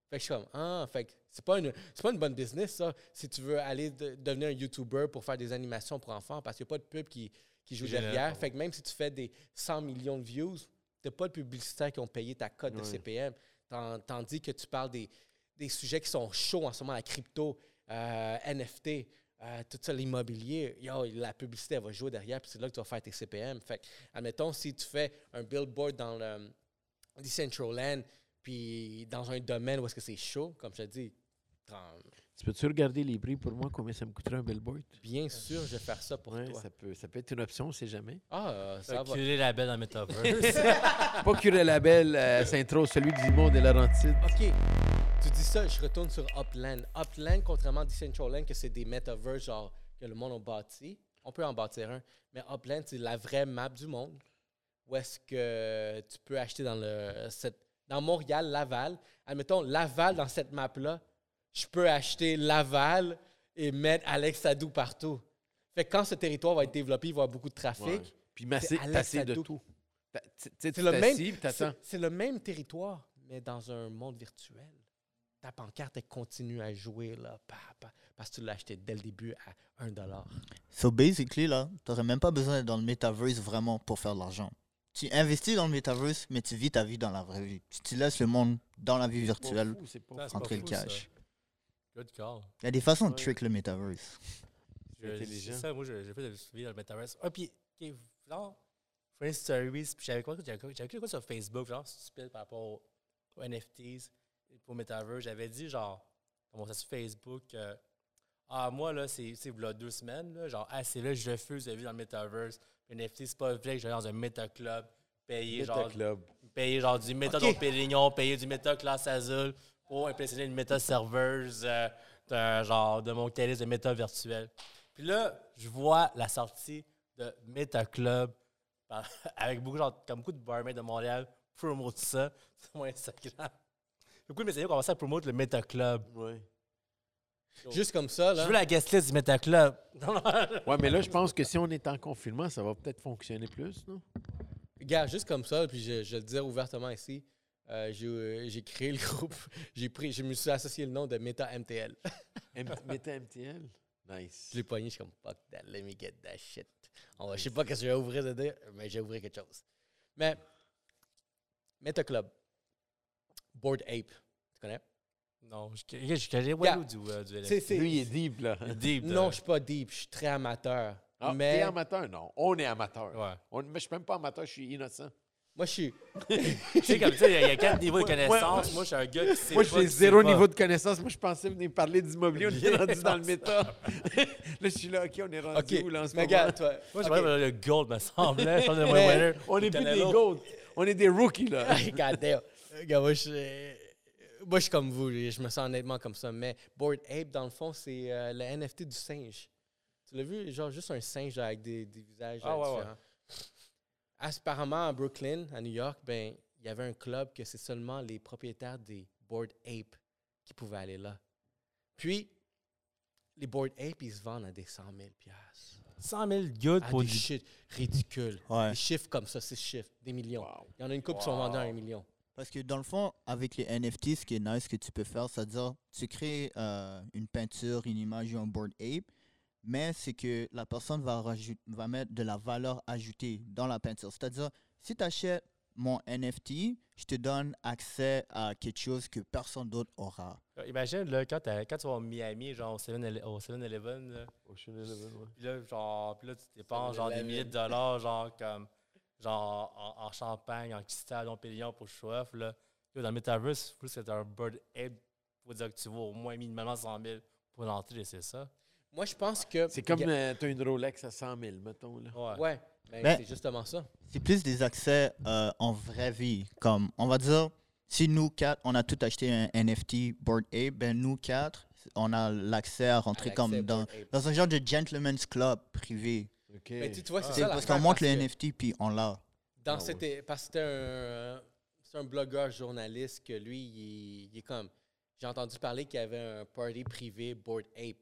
Fait que je suis comme, ah, fait que c'est pas une, pas une bonne business, ça, si tu veux aller de- devenir un YouTuber pour faire des animations pour enfants, parce qu'il n'y a pas de pub qui, qui joue derrière. ouais. Fait que même si tu fais des 100 millions de views, C'était pas le publicitaire qui ont payé ta cote de. CPM. Tan- Tandis que tu parles des, des sujets qui sont chauds en ce moment, la crypto, euh, NFT, euh, tout ça, l'immobilier. La publicité, elle va jouer derrière, puis c'est là que tu vas faire tes CPM. Fait que, admettons, si tu fais un billboard dans le Decentraland, puis dans un domaine où est-ce que c'est chaud, comme je te dis, Tu peux-tu regarder les prix pour moi, combien ça me coûterait un billboard? bien sûr, je vais faire ça pour Ouais, toi. ça, peut, ça peut être une option, on sait jamais. Ah, euh, ça va. [laughs] Curer la belle dans le metaverse. Pas Curé Label, euh, Saint-Rose, celui du monde et Laurentide. OK. Tu dis ça, je retourne sur Upland. Upland, contrairement à Decentraland, que c'est des metaverses genre que le monde a bâti, on peut en bâtir un, mais Upland, c'est la vraie map du monde. Où est-ce que tu peux acheter dans le cette, dans Montréal, Laval. Admettons, Laval, dans cette map-là, je peux acheter Laval et mettre Alex Sadou partout. Fait que quand ce territoire va être développé, il va y avoir beaucoup de trafic. Ouais. Puis tasser de Sadou. tout. C'est le même, c'est le même territoire, mais dans un monde virtuel. Ta pancarte, elle continue à jouer là, pa, pa, parce que tu l'as acheté dès le début à 1 So basically, là, t'aurais même pas besoin d'être dans le metaverse vraiment pour faire de l'argent. Tu investis dans le metaverse, mais tu vis ta vie dans la vraie vie. Tu, tu laisses le monde dans la vie virtuelle. Rentrer le cash. Good call. Il y a des façons de trick le metaverse. C'est ça, moi, j'ai fait de suivi dans le metaverse. Ah, puis, OK, genre, Friends Stories, puis j'avais quoi, j'avais quoi- j'avais écrit quoi sur Facebook, genre, stupide par rapport aux, NFTs, et pour metaverse. J'avais dit, genre, dans mon statut Facebook, euh, ah, moi, là, c'est, c'est, là, deux semaines, là, genre, ah, c'est là, je refuse de vivre dans le metaverse. NFT, c'est pas vrai que j'allais dans un meta club, payer, genre, Club. payer genre du méta Ok. Dom Pérignon, payer du méta classe azul pour impressionner une méta serveuse euh, d'un genre de mon calice de méta virtuel. Puis là, je vois la sortie de Meta Club [laughs] avec beaucoup, genre, comme beaucoup de barmaids de Montréal promote ça sur mon Instagram. Beaucoup de mes amis ont commencé à promouvoir le Meta Club. Ouais. Juste comme ça, Je là. veux la guest list du Meta Club. [laughs] Non, non. ouais, mais là, je pense que si on est en confinement, ça va peut-être fonctionner plus, non? Regarde, juste comme ça, puis je, je le disais ouvertement ici, euh, j'ai, euh, j'ai créé le [laughs] groupe, j'ai pris, je me suis associé le nom de Meta MTL. M- Meta MTL? Nice. Je l'ai pogné, je suis comme fuck that, let me get that shit. On va, je sais pas qu'est-ce que je vais ouvrir de dire, mais j'ai ouvert quelque chose. Mais Meta Club, Board Ape, tu connais? Non, je Yeah. Walou du, euh, du NFT. c'est- Lui, il est deep, là. Deep, non, je suis pas deep, je suis très amateur. Ah, mais T'es amateur? Non. On est amateur. Ouais. On, mais je suis même pas amateur, je suis innocent. moi, je suis. Tu sais, comme ça, il y a- il y a quatre niveaux de connaissances. Moi, je suis un gars qui sait Moi, pas, j'ai qui sait zéro pas. niveau de connaissance. Moi, je pensais venir parler d'immobilier. On est rendu dans le [laughs] méta. [laughs] là, je suis là, OK, on est rendu où, là, en ce mais moment? regarde, toi. Moi, je ok. le gold, me semblait. [laughs] Je pense que le Mais- winner. On est plus des Canelo. goats. On est des rookies, là. God damn. Regarde, moi, je, suis- moi, je suis comme vous. Je me sens honnêtement comme ça. Mais Board Ape, dans le fond, c'est euh, le NFT du singe. Tu l'as vu? Genre juste un singe avec des, des visages Ah, euh, ouais. Apparemment, à Brooklyn, à New York, ben, il y avait un club que c'est seulement les propriétaires des Board Ape qui pouvaient aller là. Puis, les Board Ape, ils se vendent à des 100 000 piastres. 100 000 good pour des du... shit ridicules. Ouais. Des chiffres comme ça, six chiffres, des millions. Wow. Il y en a une couple qui sont vendus à un million. Parce que dans le fond, avec les NFT, ce qui est nice que tu peux faire, c'est-à-dire, tu crées euh, une peinture, une image ou un board ape, mais c'est que la personne va, va mettre de la valeur ajoutée dans la peinture. C'est-à-dire, si tu achètes mon NFT, je te donne accès à quelque chose que personne d'autre aura. Imagine, là, quand, t'as- quand tu vas au Miami, genre au 7-Ele- au 7-Eleven, là, Ocean Eleven, ouais. puis là, genre, puis là, tu dépenses genre des 7-Eleven. milliers de dollars, genre comme, genre en, en champagne, en cristal, en Pérignon pour choif, là. Yo, dans le Metaverse, faut que c'est un bird ape, faut dire que tu vaux au moins minimalement 100 000 pour l'entrée, c'est ça? Moi, je pense que. C'est comme euh, t'as une Rolex à 100 000, mettons. Là. Ouais. Ouais, ben, Ben- c'est justement ça. C'est plus des accès euh, en vraie vie. Comme, on va dire, si nous quatre, on a tout acheté un NFT Board Ape, ben nous quatre, on a l'accès à rentrer À comme dans, dans un genre de gentleman's club privé. OK. Mais tu, tu vois, c'est Ah. Ça parce qu'on montre le NFT puis on l'a. Dans Ah cette, parce que c'était un, c'est un blogueur journaliste que lui, il, est- il est comme. J'ai entendu parler qu'il y avait un party privé Board Ape.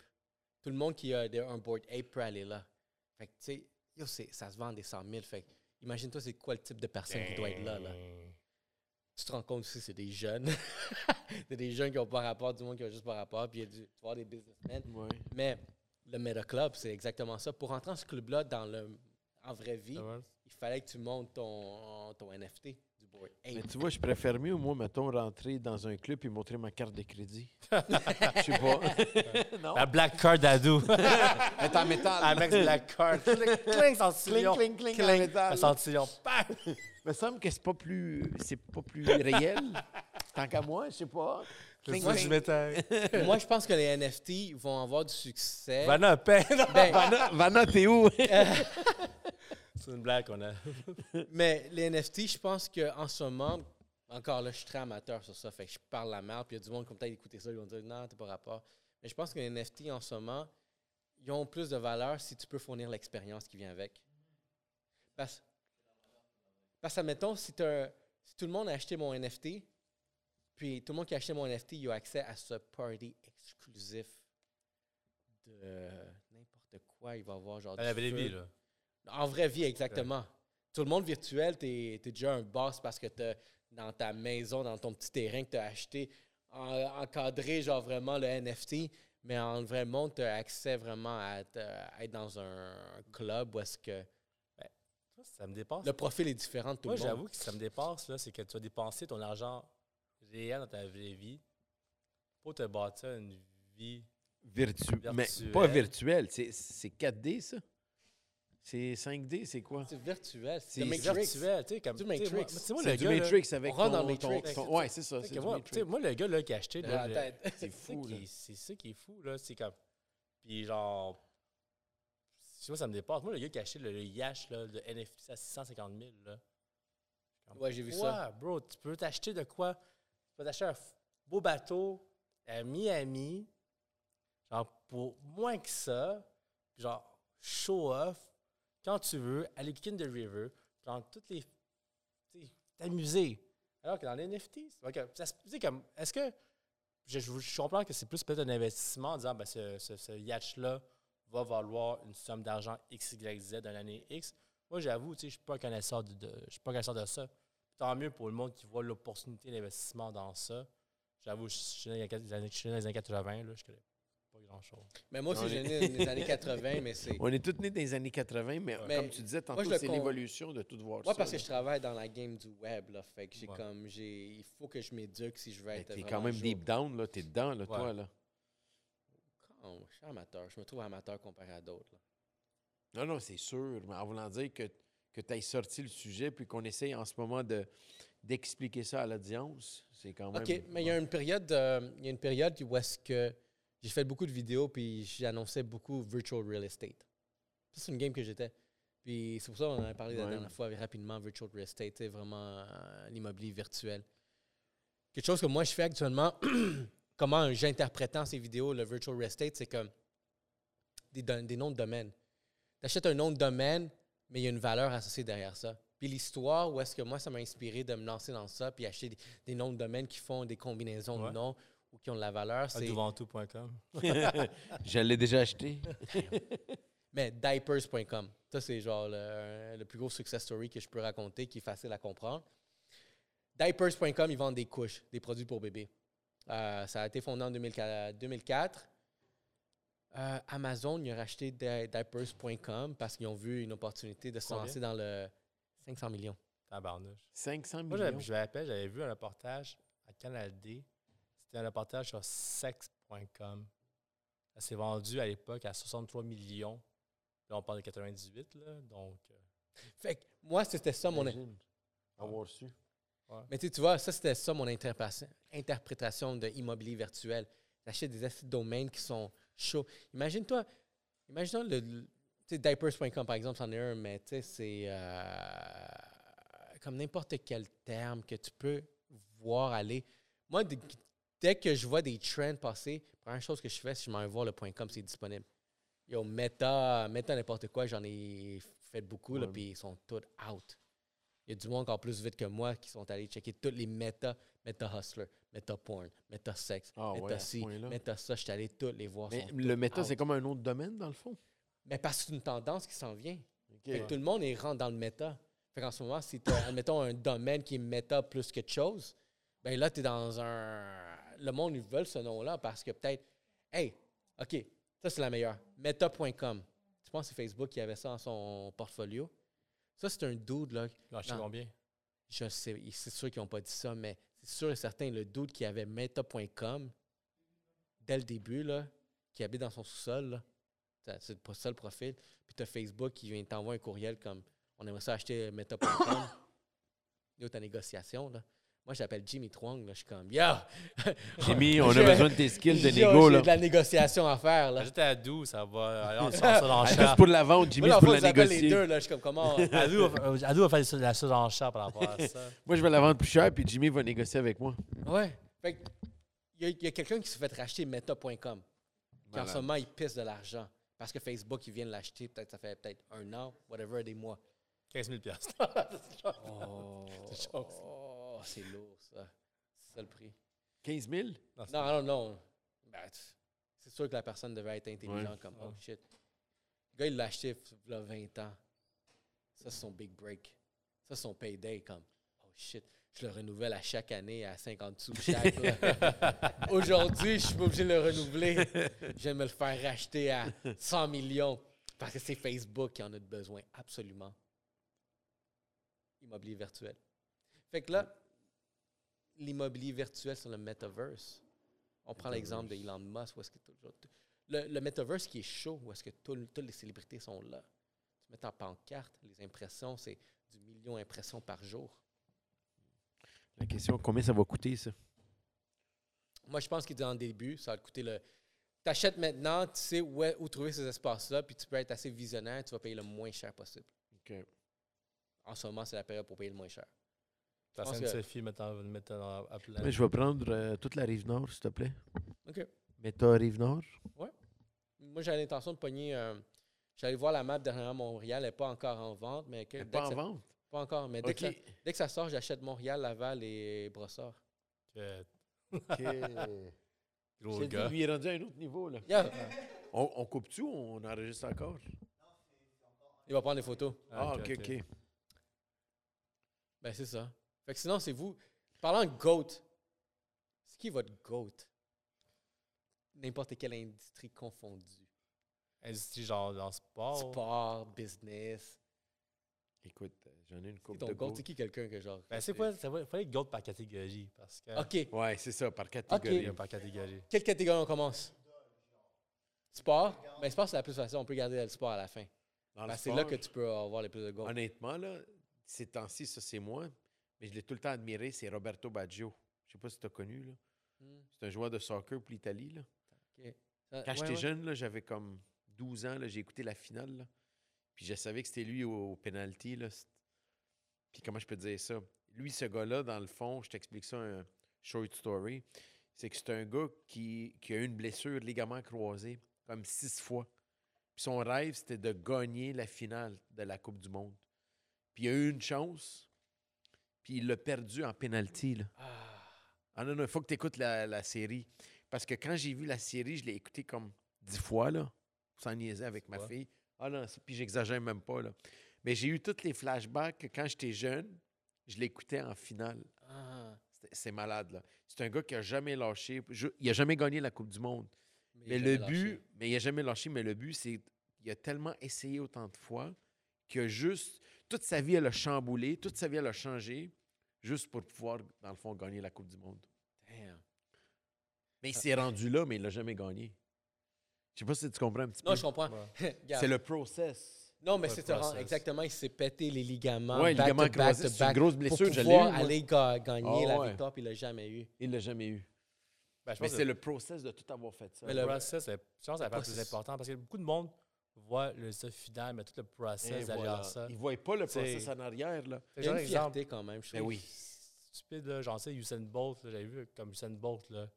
Tout le monde qui a des- un Board Ape peut aller là. Fait que, tu sais, yo, c'est- ça se vend des 100 000. Fait que, imagine-toi, c'est quoi le type de personne qui doit être là, là. Tu te rends compte aussi, c'est des jeunes. [laughs] c'est des jeunes qui n'ont pas rapport, du monde qui a juste pas rapport. Puis il y a du, tu voir des businessmen. Ouais. Mais le Meta Club, c'est exactement ça. Pour entrer dans ce club-là, dans le, en vraie vie, il fallait que tu montes ton, ton NFT du Mais tu vois, je préfère mieux, moi, mettons, rentrer dans un club et montrer ma carte de crédit. [laughs] Je sais pas. [laughs] non? La black card. [laughs] Elle est en métal. Avec black card. Cling, cling, centillon. Cling, cling, cling, en Cling, métal. Bang! Il me semble que c'est pas plus c'est pas plus réel. Tant qu'à moi, je sais pas. [laughs] Moi, je. Moi, pense que les NFT vont avoir du succès. Vanna. Ben, Vanna, Vanna, t'es où? [laughs] C'est une blague qu'on a. [laughs] mais les NFT, je pense qu'en ce moment, encore là, je suis très amateur sur ça. Fait que je parle la merde, puis il y a du monde qui va peut-être écouter ça, ils vont dire non, t'es pas rapport. Mais je pense que les NFT en ce moment, ils ont plus de valeur si tu peux fournir l'expérience qui vient avec. Parce, parce admettons, si, t'as- si tout le monde a acheté mon NFT, puis tout le monde qui a acheté mon NFT, il a accès à ce party exclusif de n'importe quoi. Il va avoir genre. À la vraie vie, là. En vraie vie, exactement. Tout le monde virtuel, tu es, déjà un boss parce que tu dans ta maison, dans ton petit terrain que tu as acheté, en- encadré, genre vraiment le NFT. Mais en vrai monde, tu as accès vraiment à être, à être dans un, club où est-ce que Ça me dépasse. le profil est différent de tout Moi, le monde. j'avoue que ça me dépasse, là, c'est que tu vas dépenser ton argent réel dans ta vraie vie pour te bâtir une vie. Virtu... Mais Virtuel. pas virtuel, c'est c'est 4D ça? C'est 5D, c'est quoi? C'est virtuel. C'est C'est virtuel, tu sais, comme. Du tu sais, moi- Matrix. sais, moi, C'est le du gars, là, Matrix avec ton, dans Matrix. Ouais, c'est ça, c'est du moi, le gars là, qui a acheté. [laughs] C'est C'est fou, ça là. qui est- C'est ça qui est fou, là. C'est comme. Puis genre. Tu vois, ça me dépasse. Moi, le gars qui a acheté le, le Yash, là, le NFT à 650 000, là. Ouais, j'ai vu ça. bro? Tu peux t'acheter de quoi? Tu peux t'acheter un beau bateau à Miami, genre pour moins que ça, genre show off, quand tu veux, aller kick in the river, genre toutes les. t'amuser. Alors que dans les NFT, c'est comme, est-ce que. Je, comprends que c'est plus peut-être un investissement en disant, ben, ce, ce, ce yacht-là va valoir une somme d'argent X, Y, Z dans l'année X. Moi, j'avoue, je ne suis pas connaisseur de, de- je suis pas un connaisseur de ça. Tant mieux pour le monde qui voit l'opportunité d'investissement dans ça. J'avoue, je suis né dans les années- je suis né dans les années 80, là, je connais pas grand-chose. Mais moi aussi, j'ai né dans les années 80, mais c'est. [laughs] On est tous nés dans les années 80, mais, Mais comme tu disais tantôt, c'est con- l'évolution de tout voir Moi, ça. parce que je travaille dans la game du web, là. Fait que j'ai Ouais. comme. j'ai Il faut que je m'éduque si je veux Mais être. T'es vraiment quand même jour. deep down, là. T'es dedans, là, toi, là. Oh, je suis amateur. Je me trouve amateur comparé à d'autres. là. Non, non, c'est sûr. Mais en voulant dire que, que tu aies sorti le sujet puis qu'on essaye en ce moment de d'expliquer ça à l'audience, c'est quand même. OK, mais il y a une période, euh, il y a une période où est-ce que j'ai fait beaucoup de vidéos puis j'annonçais beaucoup virtual real estate. Ça, c'est une game que j'étais. Puis c'est pour ça qu'on en a parlé la dernière fois rapidement, virtual real estate, c'est vraiment euh, l'immobilier virtuel. Quelque chose que moi je fais actuellement, [clears throat] comment j'interprétant ces vidéos, le virtual real estate, c'est comme des, noms de domaine. Tu achètes un nom de domaine, mais il y a une valeur associée derrière ça. Puis l'histoire, où est-ce que moi, ça m'a inspiré de me lancer dans ça, puis acheter des, des noms de domaine qui font des combinaisons Ouais. de noms ou qui ont de la valeur, c'est... Adouventou.com. [laughs] [laughs] Je l'ai déjà acheté. Mais diapers.com, ça c'est genre le, le plus gros success story que je peux raconter, qui est facile à comprendre. Diapers.com, ils vendent des couches, des produits pour bébés. Euh, ça a été fondé en 2004. 2004. Euh, Amazon, ils ont racheté di- diapers.com parce qu'ils ont vu une opportunité de se Combien? lancer dans le 500 millions. Tabarnouche. 500 Moi, millions? j'avais- je me rappelle, j'avais vu un reportage à Canal D. C'était un reportage sur sex.com. Ça s'est vendu à l'époque à 63 millions. Là, on parle de 98, là. Donc, euh, Fait que moi, c'était ça mon. Imagine avoir su. Mais tu sais, tu vois, ça, c'était ça mon interprétation, interprétation de immobilier virtuel. J'achète des assets de domaine qui sont chauds. Imagine-toi, imagine le, diapers.com, par exemple, c'en est un, mais tu sais, c'est euh, comme n'importe quel terme que tu peux voir aller. Moi, dès, que je vois des trends passer, la première chose que je fais, c'est que je m'en vais voir le .com, c'est disponible. Yo, Meta, Meta n'importe quoi, j'en ai fait beaucoup, là, puis ils sont tous out. Il y a du monde encore plus vite que moi qui sont allés checker toutes les méta, méta hustler, méta porn, méta sexe, Ah méta ci, méta ça. Je suis allé toutes les voir. Mais le méta, c'est comme un autre domaine, dans le fond. Mais parce que c'est une tendance qui s'en vient. OK. Fait que tout le monde est rentre dans le méta. Fait qu'en ce moment, si tu as, [coughs] admettons, un domaine qui est méta plus que de chose, ben là, tu es dans un. Le monde, ils veulent ce nom-là parce que peut-être, hey, OK, ça c'est la meilleure. Meta.com. Tu penses que c'est Facebook qui avait ça dans son portfolio? Ça, c'est un dude, là. il a acheté Non. combien? je sais, c'est sûr qu'ils n'ont pas dit ça, mais c'est sûr et certain, le doute qui avait meta.com dès le début, là, qui habite dans son sous-sol, t'as- c'est pas ça le profil, puis tu as Facebook qui vient t'envoyer un courriel comme on aimerait ça acheter meta.com. [coughs] Yo, ta négociation, là. Moi, j'appelle Jimmy Twang, là, je suis comme, yo! [laughs] Jimmy, on a besoin de tes skills de négo, J'ai de la négociation à faire, là. Ajoute à Dou, ça va. Alors, on sort ça dans le chat. Juste pour la vente, Jimmy, c'est pour la j'appelle les négocier. deux, là, je suis comme, comment? Adou va- faire de la surenchère par rapport à ça. [laughs] Moi, je vais la vendre plus cher, puis Jimmy va négocier avec moi. Ouais. Fait que, il y a, il y a quelqu'un qui s'est fait racheter meta.com. Qui en ce moment, il pisse de l'argent. Parce que Facebook, il vient de l'acheter, peut-être ça fait peut-être un an, whatever, des mois. 15 000 piastres. [laughs] Oh, C'est oh, c'est lourd, ça. C'est ça le prix. 15 000? Non, Non, non, non. Ben, c'est sûr que la personne devait être intelligente Ouais. comme, oh shit. Le gars, il l'a acheté il y a 20 ans. Ça, c'est son big break. Ça, c'est son payday, comme, oh shit. Je le renouvelle à chaque année à 50 sous chaque. [laughs] Aujourd'hui, je suis pas obligé de le renouveler. Je de me le faire racheter à 100 millions parce que c'est Facebook qui en a besoin, absolument. Immobilier virtuel. Fait que là, l'immobilier virtuel sur le metaverse, on prend l'exemple de Elon Musk, où est-ce que le, le metaverse qui est chaud, où est-ce que tout- toutes les célébrités sont là. Tu mets en pancarte, les impressions, c'est du million d'impressions par jour. La question, combien ça va coûter, ça? Moi, je pense qu'il dit en début, ça va te coûter le. Tu achètes maintenant, tu sais où, est- où trouver ces espaces-là, puis tu peux être assez visionnaire, tu vas payer le moins cher possible. OK. En ce moment, c'est la période pour payer le moins cher. À. Mais je vais prendre euh, toute la rive nord, s'il te plaît. OK. Méta rive nord. Moi, j'avais l'intention de pogner. euh, J'allais voir la map derrière Montréal, elle n'est pas encore en vente, mais que- Elle est dès pas que en ça- vente? pas encore. Mais dès, OK. que ça, dès que ça sort, j'achète Montréal, Laval et Brossard. OK. [laughs] Gros C'est gars. lui, il est rendu à un autre niveau, là. Yeah. [laughs] On, on coupe-tu ou on enregistre encore? Il va prendre des photos. Ah, OK, OK. Ben, c'est ça. Fait que sinon, c'est vous. Parlant de GOAT, c'est qui votre GOAT? N'importe quelle industrie confondue. Industrie genre dans le sport. Sport, business. Écoute, j'en ai une C'est coupe ton de GOAT, go. c'est qui quelqu'un que genre. Ben, c'est quoi? Il fallait gold par catégorie. Parce que. OK. Ouais, c'est ça, par catégorie. Par catégorie. Quelle catégorie on commence? Sport? Ben, sport, c'est la plus facile. On peut garder le sport à la fin. Ben, c'est là que tu peux avoir les plus de GOAT. Honnêtement, là, ces temps-ci, ça, c'est moi. Mais je l'ai tout le temps admiré, c'est Roberto Baggio. Je sais pas si tu as connu, là. Hmm, C'est un joueur de soccer pour l'Italie, là. Ça- Quand ouais, j'étais ouais. jeune, là, j'avais comme 12 ans, là, j'ai écouté la finale, là. Puis je savais que c'était lui au, au penalty, là. Puis comment je peux te dire ça? Lui, ce gars-là, dans le fond, je t'explique ça, un short story, c'est que c'est un gars qui, qui a eu une blessure ligament croisé comme six fois. Puis son rêve, c'était de gagner la finale de la Coupe du Monde. Puis il a eu une chance, puis il l'a perdu en penalty, là. Ah, Ah non, non, il faut que tu écoutes la, la série. Parce que quand j'ai vu la série, je l'ai écoutée comme dix fois, là, sans niaiser avec ma fille. Ah non, puis j'exagère même pas, là. Mais j'ai eu tous les flashbacks que quand j'étais jeune, je l'écoutais en finale. ah. C'est malade, là. C'est un gars qui a jamais lâché. je- il a jamais gagné la Coupe du Monde. Mais le but, lâché. mais il a jamais lâché, mais le but, c'est il a tellement essayé autant de fois que juste toute sa vie, elle a chamboulé, toute sa vie, elle a changé, juste pour pouvoir, dans le fond, gagner la Coupe du Monde. Damn. Mais il s'est rendu là, mais il l'a jamais gagné. Je sais pas si tu comprends un petit Non, peu. je comprends. Ouais. [laughs] C'est le process. Non, mais c'est exactement, il s'est pété les ligaments. Ouais, back ligament to back croisé, to c'est une grosse pour blessure, l'ai pouvoir eu, aller ga- gagner Ah la ouais. victoire, puis il l'a jamais eu. Il l'a jamais eu. Ben, je Mais c'est le process de tout avoir fait ça. Mais le le- process, c'est- je pense que c'est plus important parce que beaucoup de monde voit le résultat final, mais tout le process voilà. derrière ça. Il ne voit pas le C'est- process en arrière. Là. Il y a Genre, une exemple, fierté quand même, je Ben oui. stupide, là, tu sais, Usain Bolt, j'avais vu comme Usain Bolt, là,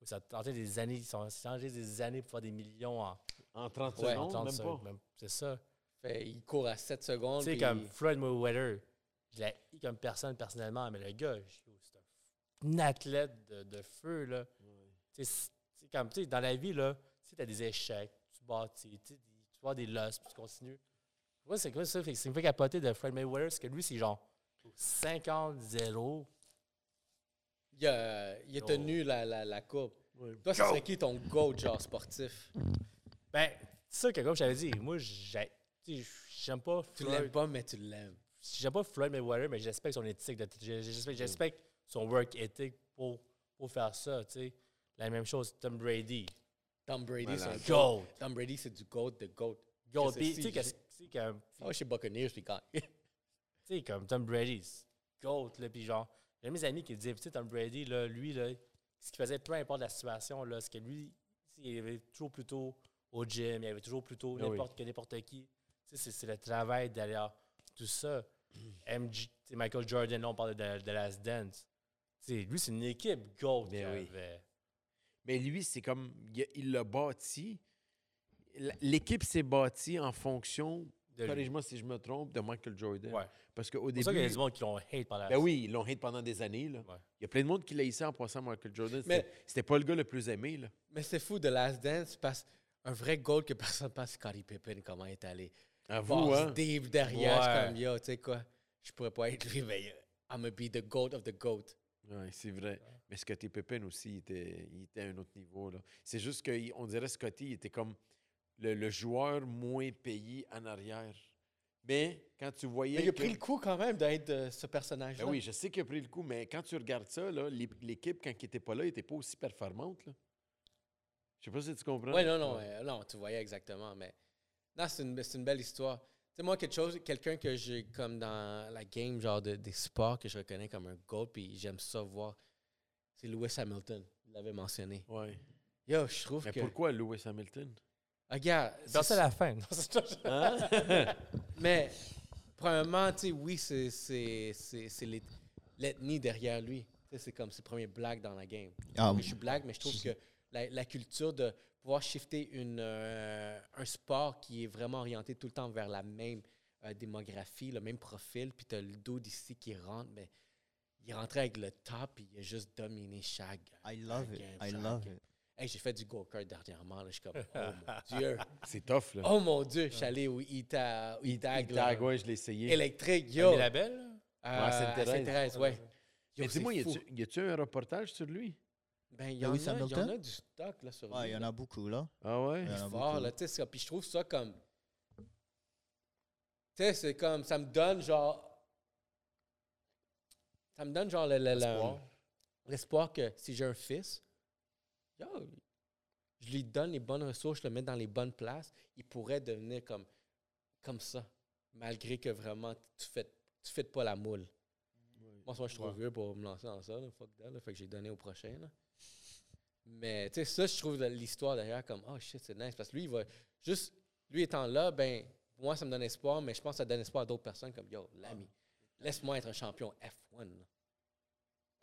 où ça a tenté des années, ils ont changé des années pour faire des millions en, En 30 Ouais, en secondes, 30 même secondes, pas. même- C'est ça. Fait, il court à 7 Tu secondes. sais, puis comme Floyd Mayweather, je l'ai eu comme personne personnellement, mais le gars, je- c'est un athlète de, de feu, là. Tu sais, c'est- c'est comme, tu sais, dans la vie, là, tu as des échecs, tu bâtis, tu tu des losses, puis tu continues. Moi, c'est quoi ça? Fait que ce qui me fait capoter de Floyd Mayweather, c'est que lui, c'est genre 50-0. il a, il a tenu la, la, la. Ouais. Toi, ce serait qui ton GOAT, genre sportif? Ben, c'est ça que comme je t'avais dit, moi, tu j'aime pas Tu Floyd. l'aimes pas, mais tu l'aimes. j'aime pas Floyd Mayweather, mais j'espère son éthique. de- J'espère j'espère son work ethic pour, pour faire ça, tu sais. La même chose, Tom Brady. Tom Brady, c'est un GOAT. Goat. Tom Brady, c'est du GOAT, de GOAT. Goat. Tu sais, qu'est-ce- comme, Oh, chez Buccaneers, puis quand. [laughs] tu sais, comme Tom Brady, c'est GOAT, là, puis genre, j'ai mes amis qui disaient, tu sais, Tom Brady, là, lui, là, ce qu'il faisait, peu importe la situation, là, ce que lui, il avait toujours plutôt au gym, il avait toujours plutôt Ah oui. n'importe que n'importe qui. Tu sais, c'est- c'est le travail derrière tout ça. [clears throat] Sais, Michael Jordan, là, on parle de, de Last Dance. Tu sais, lui, c'est une équipe GOAT. Qu'il oui. Mais lui, c'est comme. il l'a bâti. L'équipe s'est bâtie en fonction, corrige-moi si je me trompe, de Michael Jordan. Ouais. Parce qu'au C'est pour ça qu'il y a début. du monde qui l'ont hate la Ben oui, ils l'ont hate pendant des années. Là. Ouais. Il y a plein de monde qui l'a hissé en passant Michael Jordan. Mais- C'était pas le gars le plus aimé. Là. Mais c'est fou de Last Dance parce un vrai GOAT que personne ne pense, c'est Scottie Pippen, comment il est allé. Avoue, Boss hein? deep derrière, Ouais. comme yo, tu sais quoi, je pourrais pas être lui, mais I'm gonna be the GOAT of the GOAT. Ouais, c'est vrai. Mais Scottie Pippen aussi, il était, il était à un autre niveau. là. C'est juste qu'on dirait Scotty, il était comme le, le joueur moins payé en arrière. Mais quand tu voyais. Mais il a que- pris le coup quand même d'être euh, ce personnage-là. Ben oui, je sais qu'il a pris le coup, mais quand tu regardes ça, là, l'équipe, quand il n'était pas là, il n'était pas aussi performante. Là. Je sais pas si tu comprends. Oui, non, non, euh, non, tu voyais exactement. Mais non, c'est une, c'est une belle histoire. Tu sais, moi, quelque chose, quelqu'un que j'ai comme dans la game, genre de- des sports, que je reconnais comme un GOAT, puis j'aime ça voir, c'est Lewis Hamilton. Il l'avait mentionné. Ouais. Yo, je trouve Mais que. pourquoi Lewis Hamilton? Ah, Regarde, Dans [laughs] c'est- ça la fin. Hein? mais premièrement, tu sais, oui, c'est- c'est c'est- c'est l'eth- l'ethnie derrière lui. Tu sais, C'est comme ses premières blagues dans la game. Ah, je suis blague, mais je trouve que la, la culture de pouvoir shifter une, euh, un sport qui est vraiment orienté tout le temps vers la même euh, démographie, le même profil, puis tu as le dos d'ici qui rentre, mais il rentrait avec le top, puis il a juste dominé chaque. I love chaque it. game, I chaque love game. it. Hey, j'ai fait du go-kart dernièrement, là, je suis comme, oh mon [laughs] Dieu. c'est tough, là. Oh mon Dieu, je suis allé au E-Tag, au E-Tag, là, Tag, ouais, je l'ai essayé. électrique, Il yo. est la belle? Euh, Sainte-Thérèse. Sainte-Thérèse, ouais. Mais Yo, dis-moi, y a-tu un reportage sur lui? Ben, il y, Ben en oui, a- il y Hamilton. en a du stock là, sur Ouais, il lui. y en a beaucoup, là. Ah ouais? Il y en a fort, beaucoup. là, tu sais, puis je trouve ça comme... Tu sais, c'est comme, ça me donne genre... Ça me donne genre le- le- le- L'espoir. l'espoir que si j'ai un fils, yo, je lui donne les bonnes ressources, je le mets dans les bonnes places, il pourrait devenir comme, comme ça, malgré que vraiment, tu fais, tu fais pas la moule. Moi, moi, je suis trop Ouais. vieux pour me lancer dans ça, là, fuck that, là, fait que j'ai donné au prochain, là. Mais, tu sais, ça, je trouve l'histoire derrière comme, oh shit, c'est nice. Parce que lui, il va juste, lui étant là, ben, moi, ça me donne espoir, mais je pense que ça donne espoir à d'autres personnes comme, yo, l'ami, laisse-moi être un champion F1. là.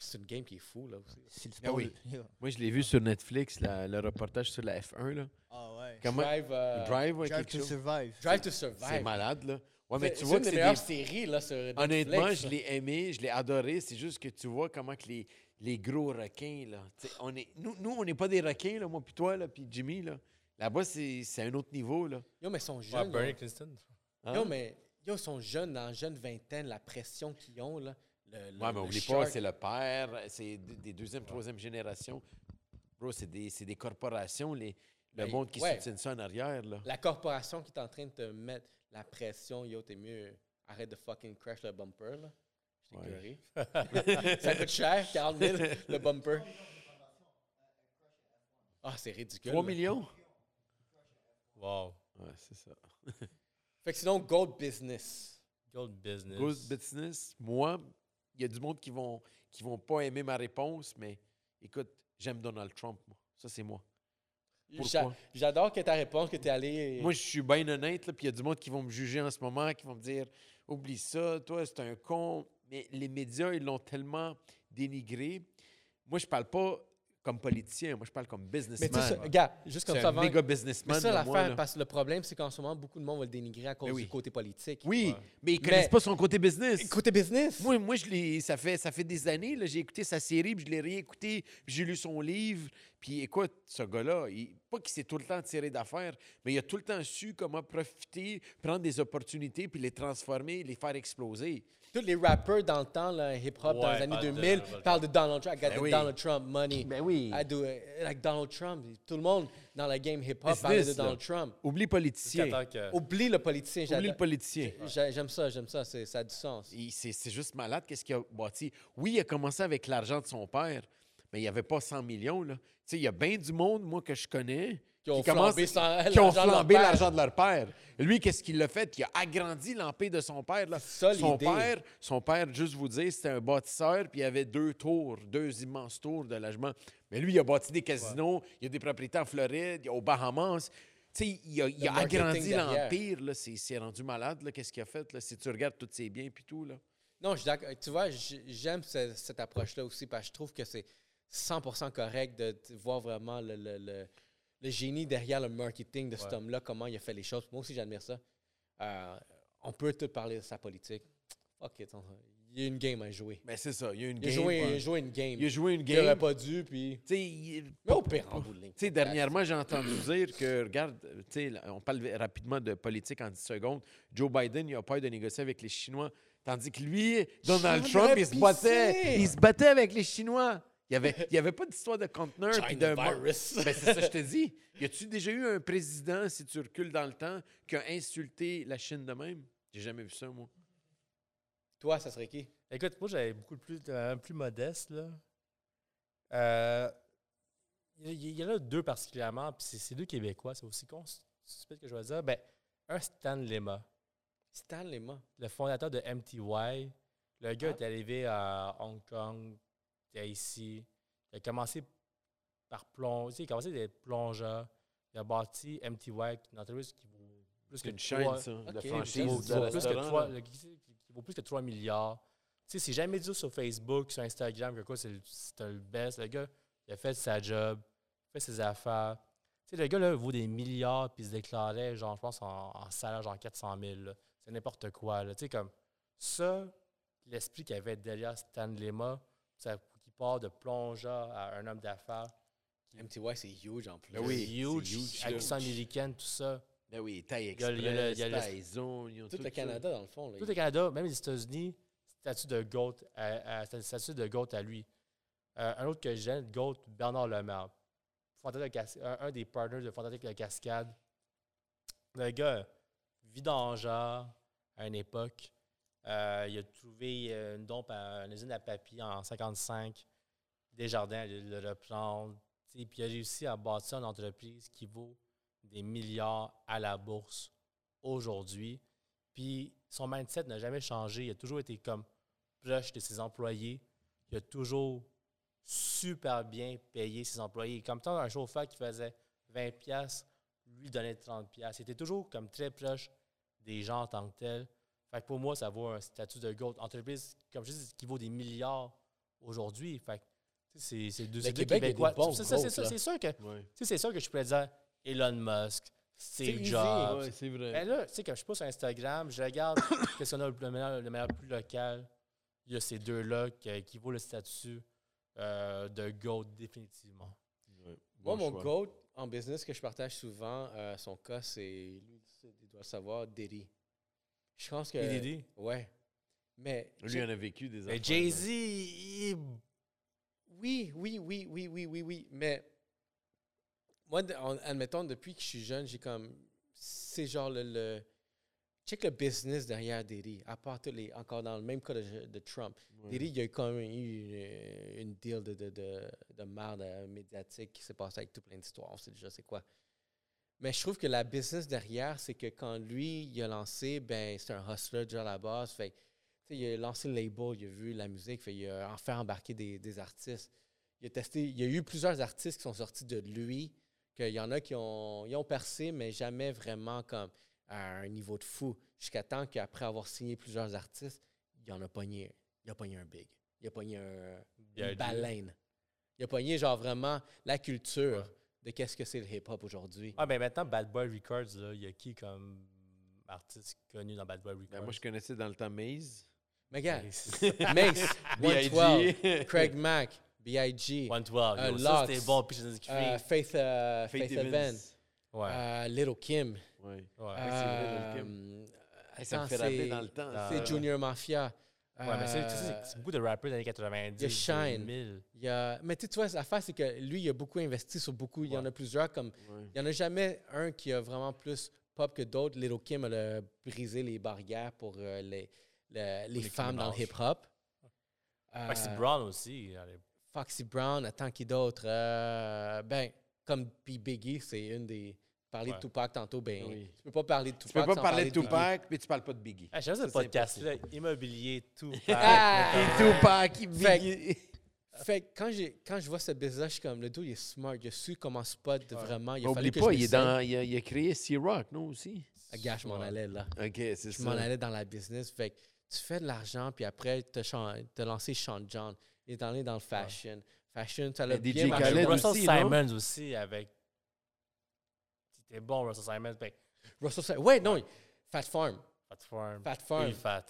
C'est une game qui est fou, là aussi. C'est le Ah sport oui. [laughs] Moi, je l'ai vu sur Netflix, la- le reportage sur la F1. Là. Ah ouais. Comment? Drive, euh, Drive, ouais, Drive to chose. survive. Drive to Survive. C'est malade, là. Ouais, mais C'est- tu vois une que c'est des... séries, là, sur Netflix. Honnêtement, je l'ai aimé, je l'ai adoré. C'est juste que tu vois comment que les, les gros requins, là. On est, nous, nous, on n'est pas des requins, là, moi, puis toi, là, puis Jimmy, là. Là-bas, c'est c'est un autre niveau, là. Yo, mais ils sont Ouais, jeunes. Bernie là. Kingston. Hein? Yo, mais yo, ils sont jeunes, dans la jeune vingtaine, la pression qu'ils ont, là. Le, le- Ouais, mais oublie pas, c'est le père, c'est des deuxième, troisième génération. Bro, c'est des, c'est des corporations, les, le Ben, monde qui ouais. soutient ça en arrière, là. La corporation qui est en train de te mettre la pression, yo, t'es mieux, arrête de fucking crash le bumper, là. Ouais. [laughs] Ça coûte cher, 40 000, le bumper. Ah, c'est ridicule. 3 là. millions? Wow. Ouais, c'est ça. [laughs] Fait que sinon, Gold Business. Gold business. Good business. Moi, il y a du monde qui vont qui vont pas aimer ma réponse, mais écoute, j'aime Donald Trump, moi. Ça, c'est moi. Pourquoi? J'adore que ta réponse, que t'es allé... Moi, je suis bien honnête, là, puis il y a du monde qui vont me juger en ce moment, qui vont me dire Oublie ça, toi, c'est un con. Mais les médias, ils l'ont tellement dénigré. Moi, je parle pas comme politicien, moi, je parle comme mais tu sais, businessman. ça- regarde, juste comme ça un avant... méga Mais businessman. ça, là, moi, l'affaire, parce que le problème, c'est qu'en ce moment, beaucoup de monde va le dénigrer à cause Mais oui. du côté politique. Oui, mais ils connaissent Mais- pas son côté business. Côté business? Moi, moi je ça, fait, ça fait des années, j'ai écouté sa série, puis je l'ai réécouté, puis j'ai lu son livre. Puis écoute, ce gars-là, pas qu'il s'est tout le temps tiré d'affaires, mais il a tout le temps su comment profiter, prendre des opportunités, puis les transformer, les faire exploser. Tous les rappers dans le temps, là, hip-hop, dans les années parlent de 2000, Donald parlent de Donald Trump. I got Ben the oui. Donald Trump money. Ben oui. I do it. Like Donald Trump. Tout le monde dans la game hip-hop parlait de là. Donald Trump. Oublie politicien. que- Oublie le politicien. Oublie le politicien. J'ai- J'aime ça, j'aime ça. c'est- Ça a du sens. C'est juste malade qu'est-ce qu'il a bâti. Oui, il a commencé avec l'argent de son père, mais il n'y avait pas 100 millions. Là. Tu sais, il y a bien du monde, moi, que je connais, Qui ont flambé qui ont l'argent de leur flambé père. l'argent de leur père. Lui, qu'est-ce qu'il a fait? Il a agrandi l'empire de son père. Là. Ça, son père, son père, juste vous dire, c'était un bâtisseur, puis il avait deux tours, deux immenses tours de logement. Mais lui, il a bâti des casinos, il a des propriétés en Floride, aux Bahamas. Tu sais, il a, il a agrandi l'empire. C'est rendu malade, qu'est-ce qu'il a fait. Là, si tu regardes tous ses biens puis tout. Là. Non, je suis d'accord. Tu vois, j'aime ce- cette approche-là aussi parce que je trouve que c'est 100% correct de voir vraiment le, le- le- le génie derrière le marketing de cet Ouais. homme-là, comment il a fait les choses. Moi aussi, j'admire ça. Euh, on peut tout parler de sa politique. OK, attends, il y a une game à jouer. Ben, c'est ça. Il y a une Il a game. joué, il ouais. a joué une game. Il a joué une Il aurait game. pas dû, puis... Il- Mais au pire, en bout de ligne. Dernièrement, j'ai entendu dire que, regarde, on parle rapidement de politique en 10 secondes. Joe Biden, il a peur de négocier avec les Chinois. Tandis que lui, Donald Trump, il se battait. Il se battait avec les Chinois. Il n'y avait, il y avait pas d'histoire de conteneur. puis de China virus. [laughs] Ben, c'est ça, je te dis. Y a-tu déjà eu un président, si tu recules dans le temps, qui a insulté la Chine de même? J'ai jamais vu ça, moi. Toi, ça serait qui? Écoute, moi, j'avais beaucoup plus, euh, plus modeste, là. Euh, Il y, il y en a deux particulièrement, puis c'est c'est deux Québécois. C'est aussi con, que je vais dire. Ben, un, Stan Lema, Stan Lema. le fondateur de MTY. Le gars Ah. est arrivé à Hong Kong, ici. Il a commencé par plonger. Il a commencé d'être plongeur. Il a bâti MTY, une entreprise qui vaut plus que une chaîne, trois- ça, Ok, de qui franchise vaut, qui vaut plus que restaurant, trois- là. le- qui- qui vaut plus que 3 milliards. Tu sais, c'est jamais dit sur Facebook, sur Instagram, que quoi, c'est le- best. Le gars, il a fait sa job, il fait ses affaires. Tu sais, le gars, là, vaut des milliards, puis il se déclarait, genre, je pense, en, en salaire, genre 400 000. là. C'est n'importe quoi, là. Tu sais, comme ça, l'esprit qu'il y avait derrière Stan Lema, ça, de plongeur à un homme d'affaires. MTY, c'est huge en plus. Ben oui, huge, huge, accent américaine, tout ça. Ben oui, taille Il y a express, le- il y a le- il y a le- taille zone, ils ont Tout tout le ça. Canada, dans le fond. là. Tout le Canada, même les États-Unis, statut de GOAT à, à- statut de GOAT à lui. Euh, un autre que j'aime, GOAT, Bernard Lemaire. De un, un des partners de fondateur de Cascade. Le gars, vidangeur à une époque. Euh, il a trouvé euh, une dompe à une usine à papier en 55. Desjardins allait le reprendre. Puis il a réussi à bâtir une entreprise qui vaut des milliards à la bourse aujourd'hui. Puis son mindset n'a jamais changé. Il a toujours été comme proche de ses employés. Il a toujours super bien payé ses employés. Comme tant un chauffeur qui faisait 20 pièces, lui donnait 30 pièces. Il était toujours comme très proche des gens en tant que tel. Fait que pour moi, ça vaut un statut de GOAT. Entreprise, comme je qui vaut des milliards aujourd'hui. C'est c'est deux, Québécois. bons C'est ça, c'est ça, là. c'est sûr que Ouais. tu sais, c'est sûr que je pourrais dire Elon Musk, Steve Jobs. Ouais, c'est vrai. Mais là, tu sais, quand je suis pas sur Instagram, je regarde qu'est-ce qu'on a le meilleur, le meilleur plus local. Il y a ces deux-là qui, qui vaut le statut euh, de GOAT définitivement. Ouais, Moi, mon choix. GOAT en business que je partage souvent, euh, son cas, c'est, lui, il doit le savoir, Diddy. Je pense que... Et Diddy? Ouais. Mais... Lui, il en a vécu des Mais Jay-Z, il- Oui, oui, oui, oui, oui, oui, oui. Mais moi, admettons, depuis que je suis jeune, j'ai comme. C'est genre le, le. Check le business derrière Diddy. À part tous les. Encore dans le même cas de, de Trump. ouais. Diddy, il y a eu quand même eu une, une deal de, de, de, de merde euh, médiatique qui s'est passé avec tout plein d'histoires. On sait déjà c'est quoi. Mais je trouve que la business derrière, c'est que quand lui, il a lancé, ben, c'est un hustler déjà à la base. Fait, il a lancé le label, il a vu la musique, fait, il a en fait embarquer des, des artistes. Il a testé, il y a eu plusieurs artistes qui sont sortis de lui, qu'il y en a qui ont, ils ont percé, mais jamais vraiment comme à un niveau de fou. Jusqu'à temps qu'après avoir signé plusieurs artistes, il en a pogné, il a pogné un big. Il a pogné un, une baleine. Il a pogné genre vraiment la culture de qu'est-ce que c'est le hip-hop aujourd'hui. Ah, ben maintenant, Bad Boy Records, là, il y a qui comme artiste connu dans Bad Boy Records? Ben, moi, je connaissais dans le temps Maze. Mais gars, [laughs] Mace. Mace, B.I.G. 112, Craig [laughs] Mack, B.I.G., 112. Euh, yo, ça, c'était bon. Euh, Faith, euh, Faith Evans. Ouais. Little Kim. Ouais. Kim. ça me attends, fait rappeler c'est- dans le temps. dans- C'est Junior Mafia. Ouais, mais c'est- tu sais, Euh, beaucoup de rappers des années 90. il y a Shine. 2000. il y a- mais tu vois, l'affaire, c'est que lui, il a beaucoup investi sur beaucoup. Il y en a plusieurs. Comme, Ouais. il n'y en a jamais un qui a vraiment plus pop que d'autres. Little Kim, elle a brisé les barrières pour euh, les, le- les femmes dans le hip-hop. Foxy Brown aussi. allez. Foxy Brown, attends qui d'autre? Euh, ben, comme P. Biggie, c'est une des. Parler de. Tupac tantôt, ben, Oui. tu peux pas parler de Tu Tupac. peux pas sans parler de. Tupac, mais tu parles pas de Biggie. Ce Ça, c'est podcast-là, immobilier, [laughs] tout. Ah! Et Tupac, Fait- Biggie. Fait que quand, j'ai, quand je vois ce business, je suis comme, le dos, il est smart. Il a su comment spot vraiment. Il a Oublie fallu que pas, il, est dans, il, a, il a créé C-Rock, non, aussi? Ah, gars, je m'en allais là. OK, c'est Je m'en ça. allais dans la business. Fait que tu fais de l'argent, puis après, tu as lancé Sean John. Il est allé dans le fashion. Fashion, ça l'a Mais bien DJ marché. Khaled Russell aussi? Simons aussi avec. C'était bon, Russell Simons. Ben, Russell Simmons. Ouais, non, Fat Farm. Fat Farm. Fat Farm. Oui, Fat.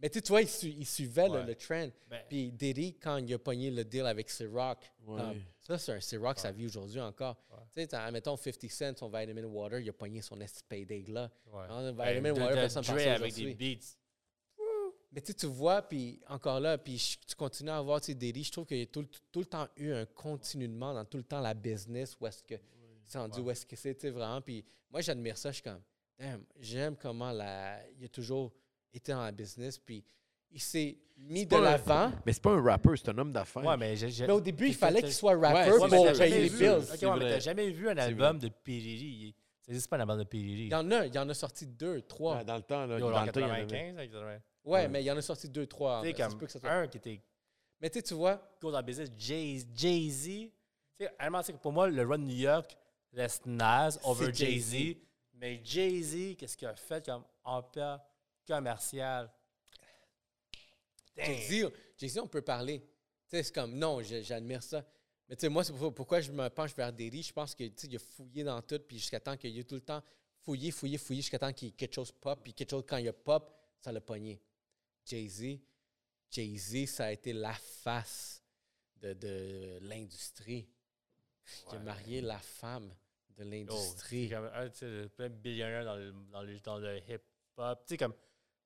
Mais tu sais, tu vois, il, su- il suivait le- Ouais. le, trend. Ben, Puis Diddy, quand il a pogné le deal avec C-Rock, Ouais. comme, ça, c'est un C-Rock, ça vit aujourd'hui encore. Ouais. Tu sais, mettons 50 Cent, son Vitamin Water, il a pogné son payday là. ouais. Hein, Vitamin Water, de personne avec des beats. Mais tu sais, tu vois, puis encore là, puis je- tu continues à voir, tu sais, Diddy, je trouve qu'il y a tout, le- tout le temps eu un continuellement dans tout le temps la business, où est-ce que c'est rendu, où est-ce que c'est, tu sais, vraiment. Puis moi, j'admire ça, je suis comme, damn, j'aime comment la, il a toujours été dans la business, puis il s'est mis de l'avant. Mais c'est pas un rapper, c'est un homme d'affaires. Ouais, mais au début, il fallait qu'il soit rapper Ouais, pour mais t'as payer jamais les vu. bills. Ok, C'est ouais, mais t'as jamais vu un C'est album de Piriri. N'existe pas un album de Piriri. Il y en a, il y en a sorti deux, trois. Ouais, dans le temps, là, Yo, dans en le temps, il y en avait. 95, avec 80. Ouais, Ouais. mais il y en a sorti deux, trois. Tu sais, comme ça soit- un qui était Mais tu sais, tu vois, go dans le business, Jay- Jay-Z. Tu sais, honnêtement, tu sais, pour moi, le run New York reste naze over Jay-Z. Mais Jay-Z, qu'est-ce qu'il a fait comme empire commercial? Jay-Z, Jay-Z, on peut parler. Tu sais, c'est comme, non, j'admire ça. Mais tu sais, moi, c'est pour- pourquoi je me penche vers Diddy. Je pense que, tu sais, il a fouillé dans tout, puis jusqu'à temps qu'il ait tout le temps fouillé, fouillé, fouillé, jusqu'à temps qu'il y ait quelque chose pop, puis quelque chose, quand il a pop, ça l'a pogné. Jay-Z, Jay-Z, ça a été la face de, de l'industrie. Il a Ouais. marié la femme de Oh, l'industrie. c'est comme un tu sais, plein de billionnaires dans le, dans le, dans le hip-hop. Tu sais, comme,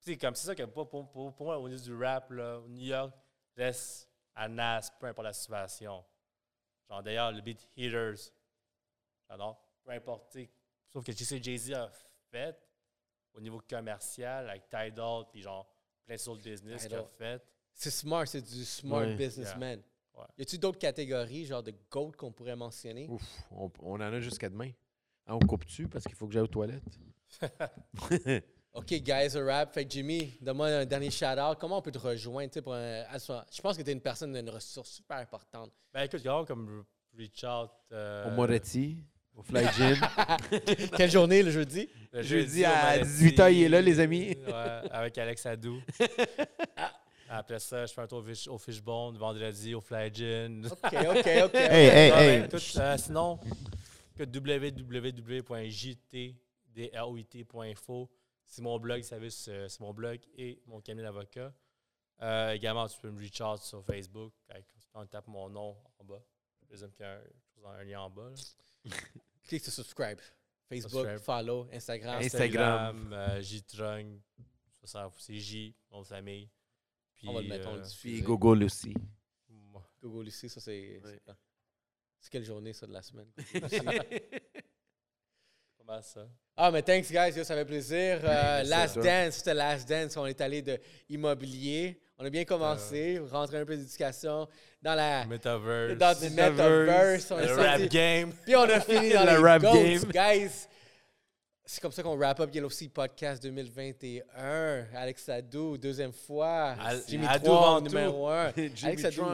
tu sais, comme c'est ça que pour, pour, pour, moi, au niveau du rap, là, New York reste à Nas, peu importe la situation. Genre, d'ailleurs, le beat Hitters, j'adore, peu importe. tu sais. Sauf que tu sais, Jay-Z a fait au niveau commercial avec Tidal, puis genre, plein d'autres business qu'il a fait. C'est smart, c'est du smart businessman. Ouais. Y a-tu d'autres catégories, genre de GOAT qu'on pourrait mentionner? Ouf, on, on en a jusqu'à demain. Ah, on coupe-tu parce qu'il faut que j'aille aux toilettes? [laughs] OK, guys, a rap. Fait que Jimmy, donne-moi un dernier shout-out. Comment on peut te rejoindre? Pour un- je pense que tu es une personne d'une ressource super importante. Ben écoute, regarde comme reach out. euh, Au Moretti, au Fly Gym. [laughs] Quelle journée le jeudi? Le Jeudi à Moretti. 18h, il est là, les amis. Ouais, avec Alex Adou. [laughs] Après ça, je fais un tour au, fish, au Fishbone, vendredi au Fly Gin. OK, [laughs] OK, OK. Hey, hey, Ah, hey. ben, écoute, euh, sinon, www.jtdroit.info. C'est mon blog, service, c'est mon blog et mon cabinet d'avocat. Euh, également, tu peux me reach out sur Facebook. Quand tu tapes mon nom en bas, je présume qu'il y a un, un lien en bas. Clique sur subscribe. Facebook, Subscribe. follow, Instagram. Instagram. euh, J-Trung. C'est J, mon famille. Puis, On va le mettre, on le euh, diffuse. Puis Google aussi. moi. Google ici, ça c'est... Ouais. c'est- quelle journée, ça, de la semaine? [laughs] Mal ça. Ah, mais thanks, guys. yo, Ça fait plaisir. Euh, Last. Dance, c'était Last Dance. On est allé de immobilier. On a bien commencé. Euh. Rentrer un peu d'éducation dans la... Metaverse. Dans le Metaverse, metaverse. On le sorti- rap game. Puis on a fini dans [laughs] Le les rap goats, game. guys. C'est comme ça qu'on wrap up Yellow Sea Podcast 2021. Alex Sadou, deuxième fois. Al- Jimmy Adou numéro un. [laughs] Jimmy Alex Adou.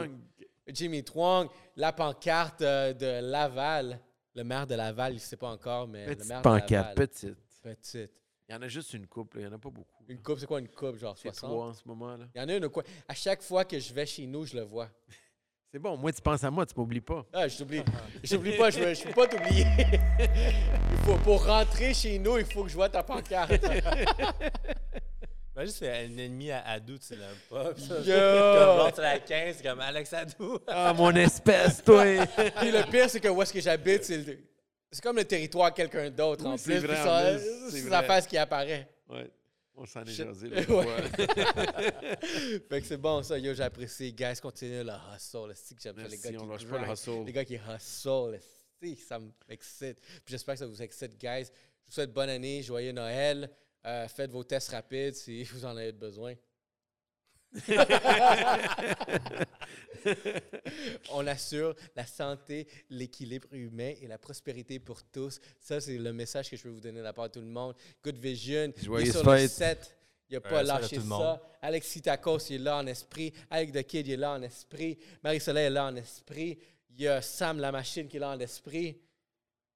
Jimmy Twong, la pancarte euh, de Laval. Le maire de Laval, il ne sait pas encore, mais le Petite maire de pancarte, Laval. petite. Petite. Il y en a juste une coupe, là. il n'y en a pas beaucoup. Une coupe, c'est quoi une coupe, genre C'est 60? trois en ce moment. là. Il y en a une ou quoi? À chaque fois que je vais chez nous, je le vois. [laughs] C'est bon, moi, tu penses à moi, tu m'oublies pas. Ah, je t'oublie. [laughs] Je t'oublie pas, je ne peux pas t'oublier. [laughs] il faut, pour rentrer chez nous, il faut que je vois ta pancarte. Imagine, c'est un ennemi à Adou, tu l'aimes pas. Puis ça, Yo! Comme l'autre à la 15, comme Alex Adou. Ah, mon espèce, toi! Puis le pire, c'est que où est-ce que j'habite, c'est le- c'est comme le territoire de quelqu'un d'autre Oui, en c'est plus. ça- c'est sa face qui apparaît. ouais. On s'en est jasé Ouais. [laughs] fait que c'est bon ça, yo, j'apprécie. Guys, continuez le hustle. C'est que j'aime les gars on qui lâche pas le hustle. Les gars qui hustle, esti, ça m'excite. Puis j'espère que ça vous excite, guys. Je vous souhaite bonne année, joyeux Noël. Euh, faites vos tests rapides si [laughs] vous en avez besoin. [laughs] On assure la santé, l'équilibre humain et la prospérité pour tous. Ça, c'est le message que je veux vous donner de la part de tout le monde. Good Vision. Joyeuses sur le fêtes. set. Il n'a pas ça, lâché ça. monde. Alexis Tacos, il est là en esprit. Alec The Kid, il est là en esprit. Marie-Soleil est là en esprit. Il y a Sam la machine qui est là en esprit.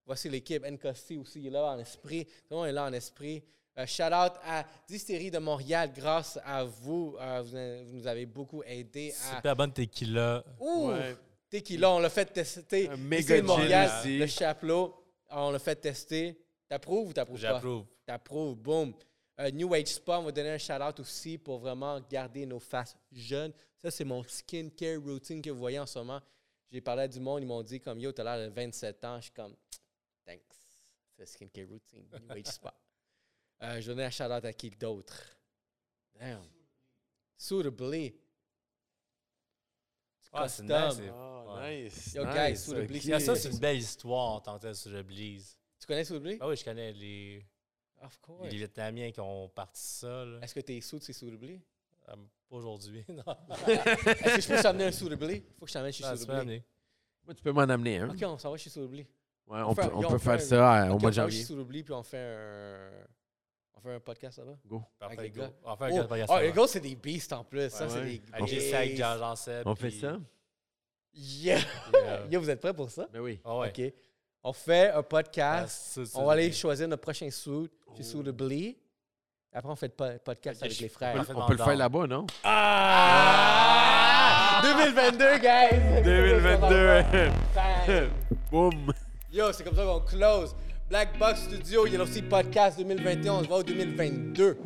Voici l'équipe. Nkosi aussi, il est là en esprit. Tout le monde est là en esprit. Euh, shout out à Distillerie de Montréal. Grâce à vous, euh, vous, vous nous avez beaucoup aidé à. Super bonne tequila. Ouh! Ouais. Tequila, on l'a fait tester. Distillerie de Montréal, le chapelot, on l'a fait tester. T'approuves ou t'approuves pas? J'approuve. T'approuves, boom. Euh, New Age Spa, on va donner un shout-out aussi pour vraiment garder nos faces jeunes. Ça, c'est mon skincare routine que vous voyez en ce moment. J'ai parlé à du monde, ils m'ont dit comme Yo, t'as l'air de 27 ans. Je suis comme Thanks. C'est skincare routine, New Age Spa. Euh, je donner un shout-out à qui d'autre? Damn. Suitably. Ah, c'est nice. c'est- Oh, Ouais. nice. Yo, nice, guys, sous le ok. bliss, Il y a ça, c'est une belle histoire en tant que tel sur le Bleeze. Tu connais Suitably? Ah oui, je connais les, Of course. les Vietnamiens qui ont parti ça. Est-ce que t'es sous de ces Suitably? Euh, pas aujourd'hui. [laughs] non. Est-ce que je peux t'amener un Suitably? Faut que je t'amène chez Ah, tu peux Suitably. amener. Moi, tu peux m'en amener un. Ok, on s'en va chez Suitably. Ouais, on peut, fait- on yo, peut on faire ça au mois on de va janvier. chez Suitably, puis on fait un... On fait un podcast là-bas? Go. Parfait, les go. gars. On va faire un Oh, podcast oh, là-bas. les gars, c'est des beasts en plus. Ça, Ouais, c'est des Avec J5, beasts. Jean Seb. On fait ça? Yeah! [laughs] Yo, vous êtes prêts pour ça? Ben oui. ah ouais. OK. On fait un Ah, podcast. on va aller c'est- choisir notre prochain suit chez Oh. Suitably. Après, on fait le po- podcast avec les frères. on peut le faire là-bas, non? Ah! 2022, guys! [laughs] 2022. Bang! [laughs] Boum! Yo, c'est comme ça qu'on close. Black Box Studio, il y a aussi podcast 2021. On se voit au 2022.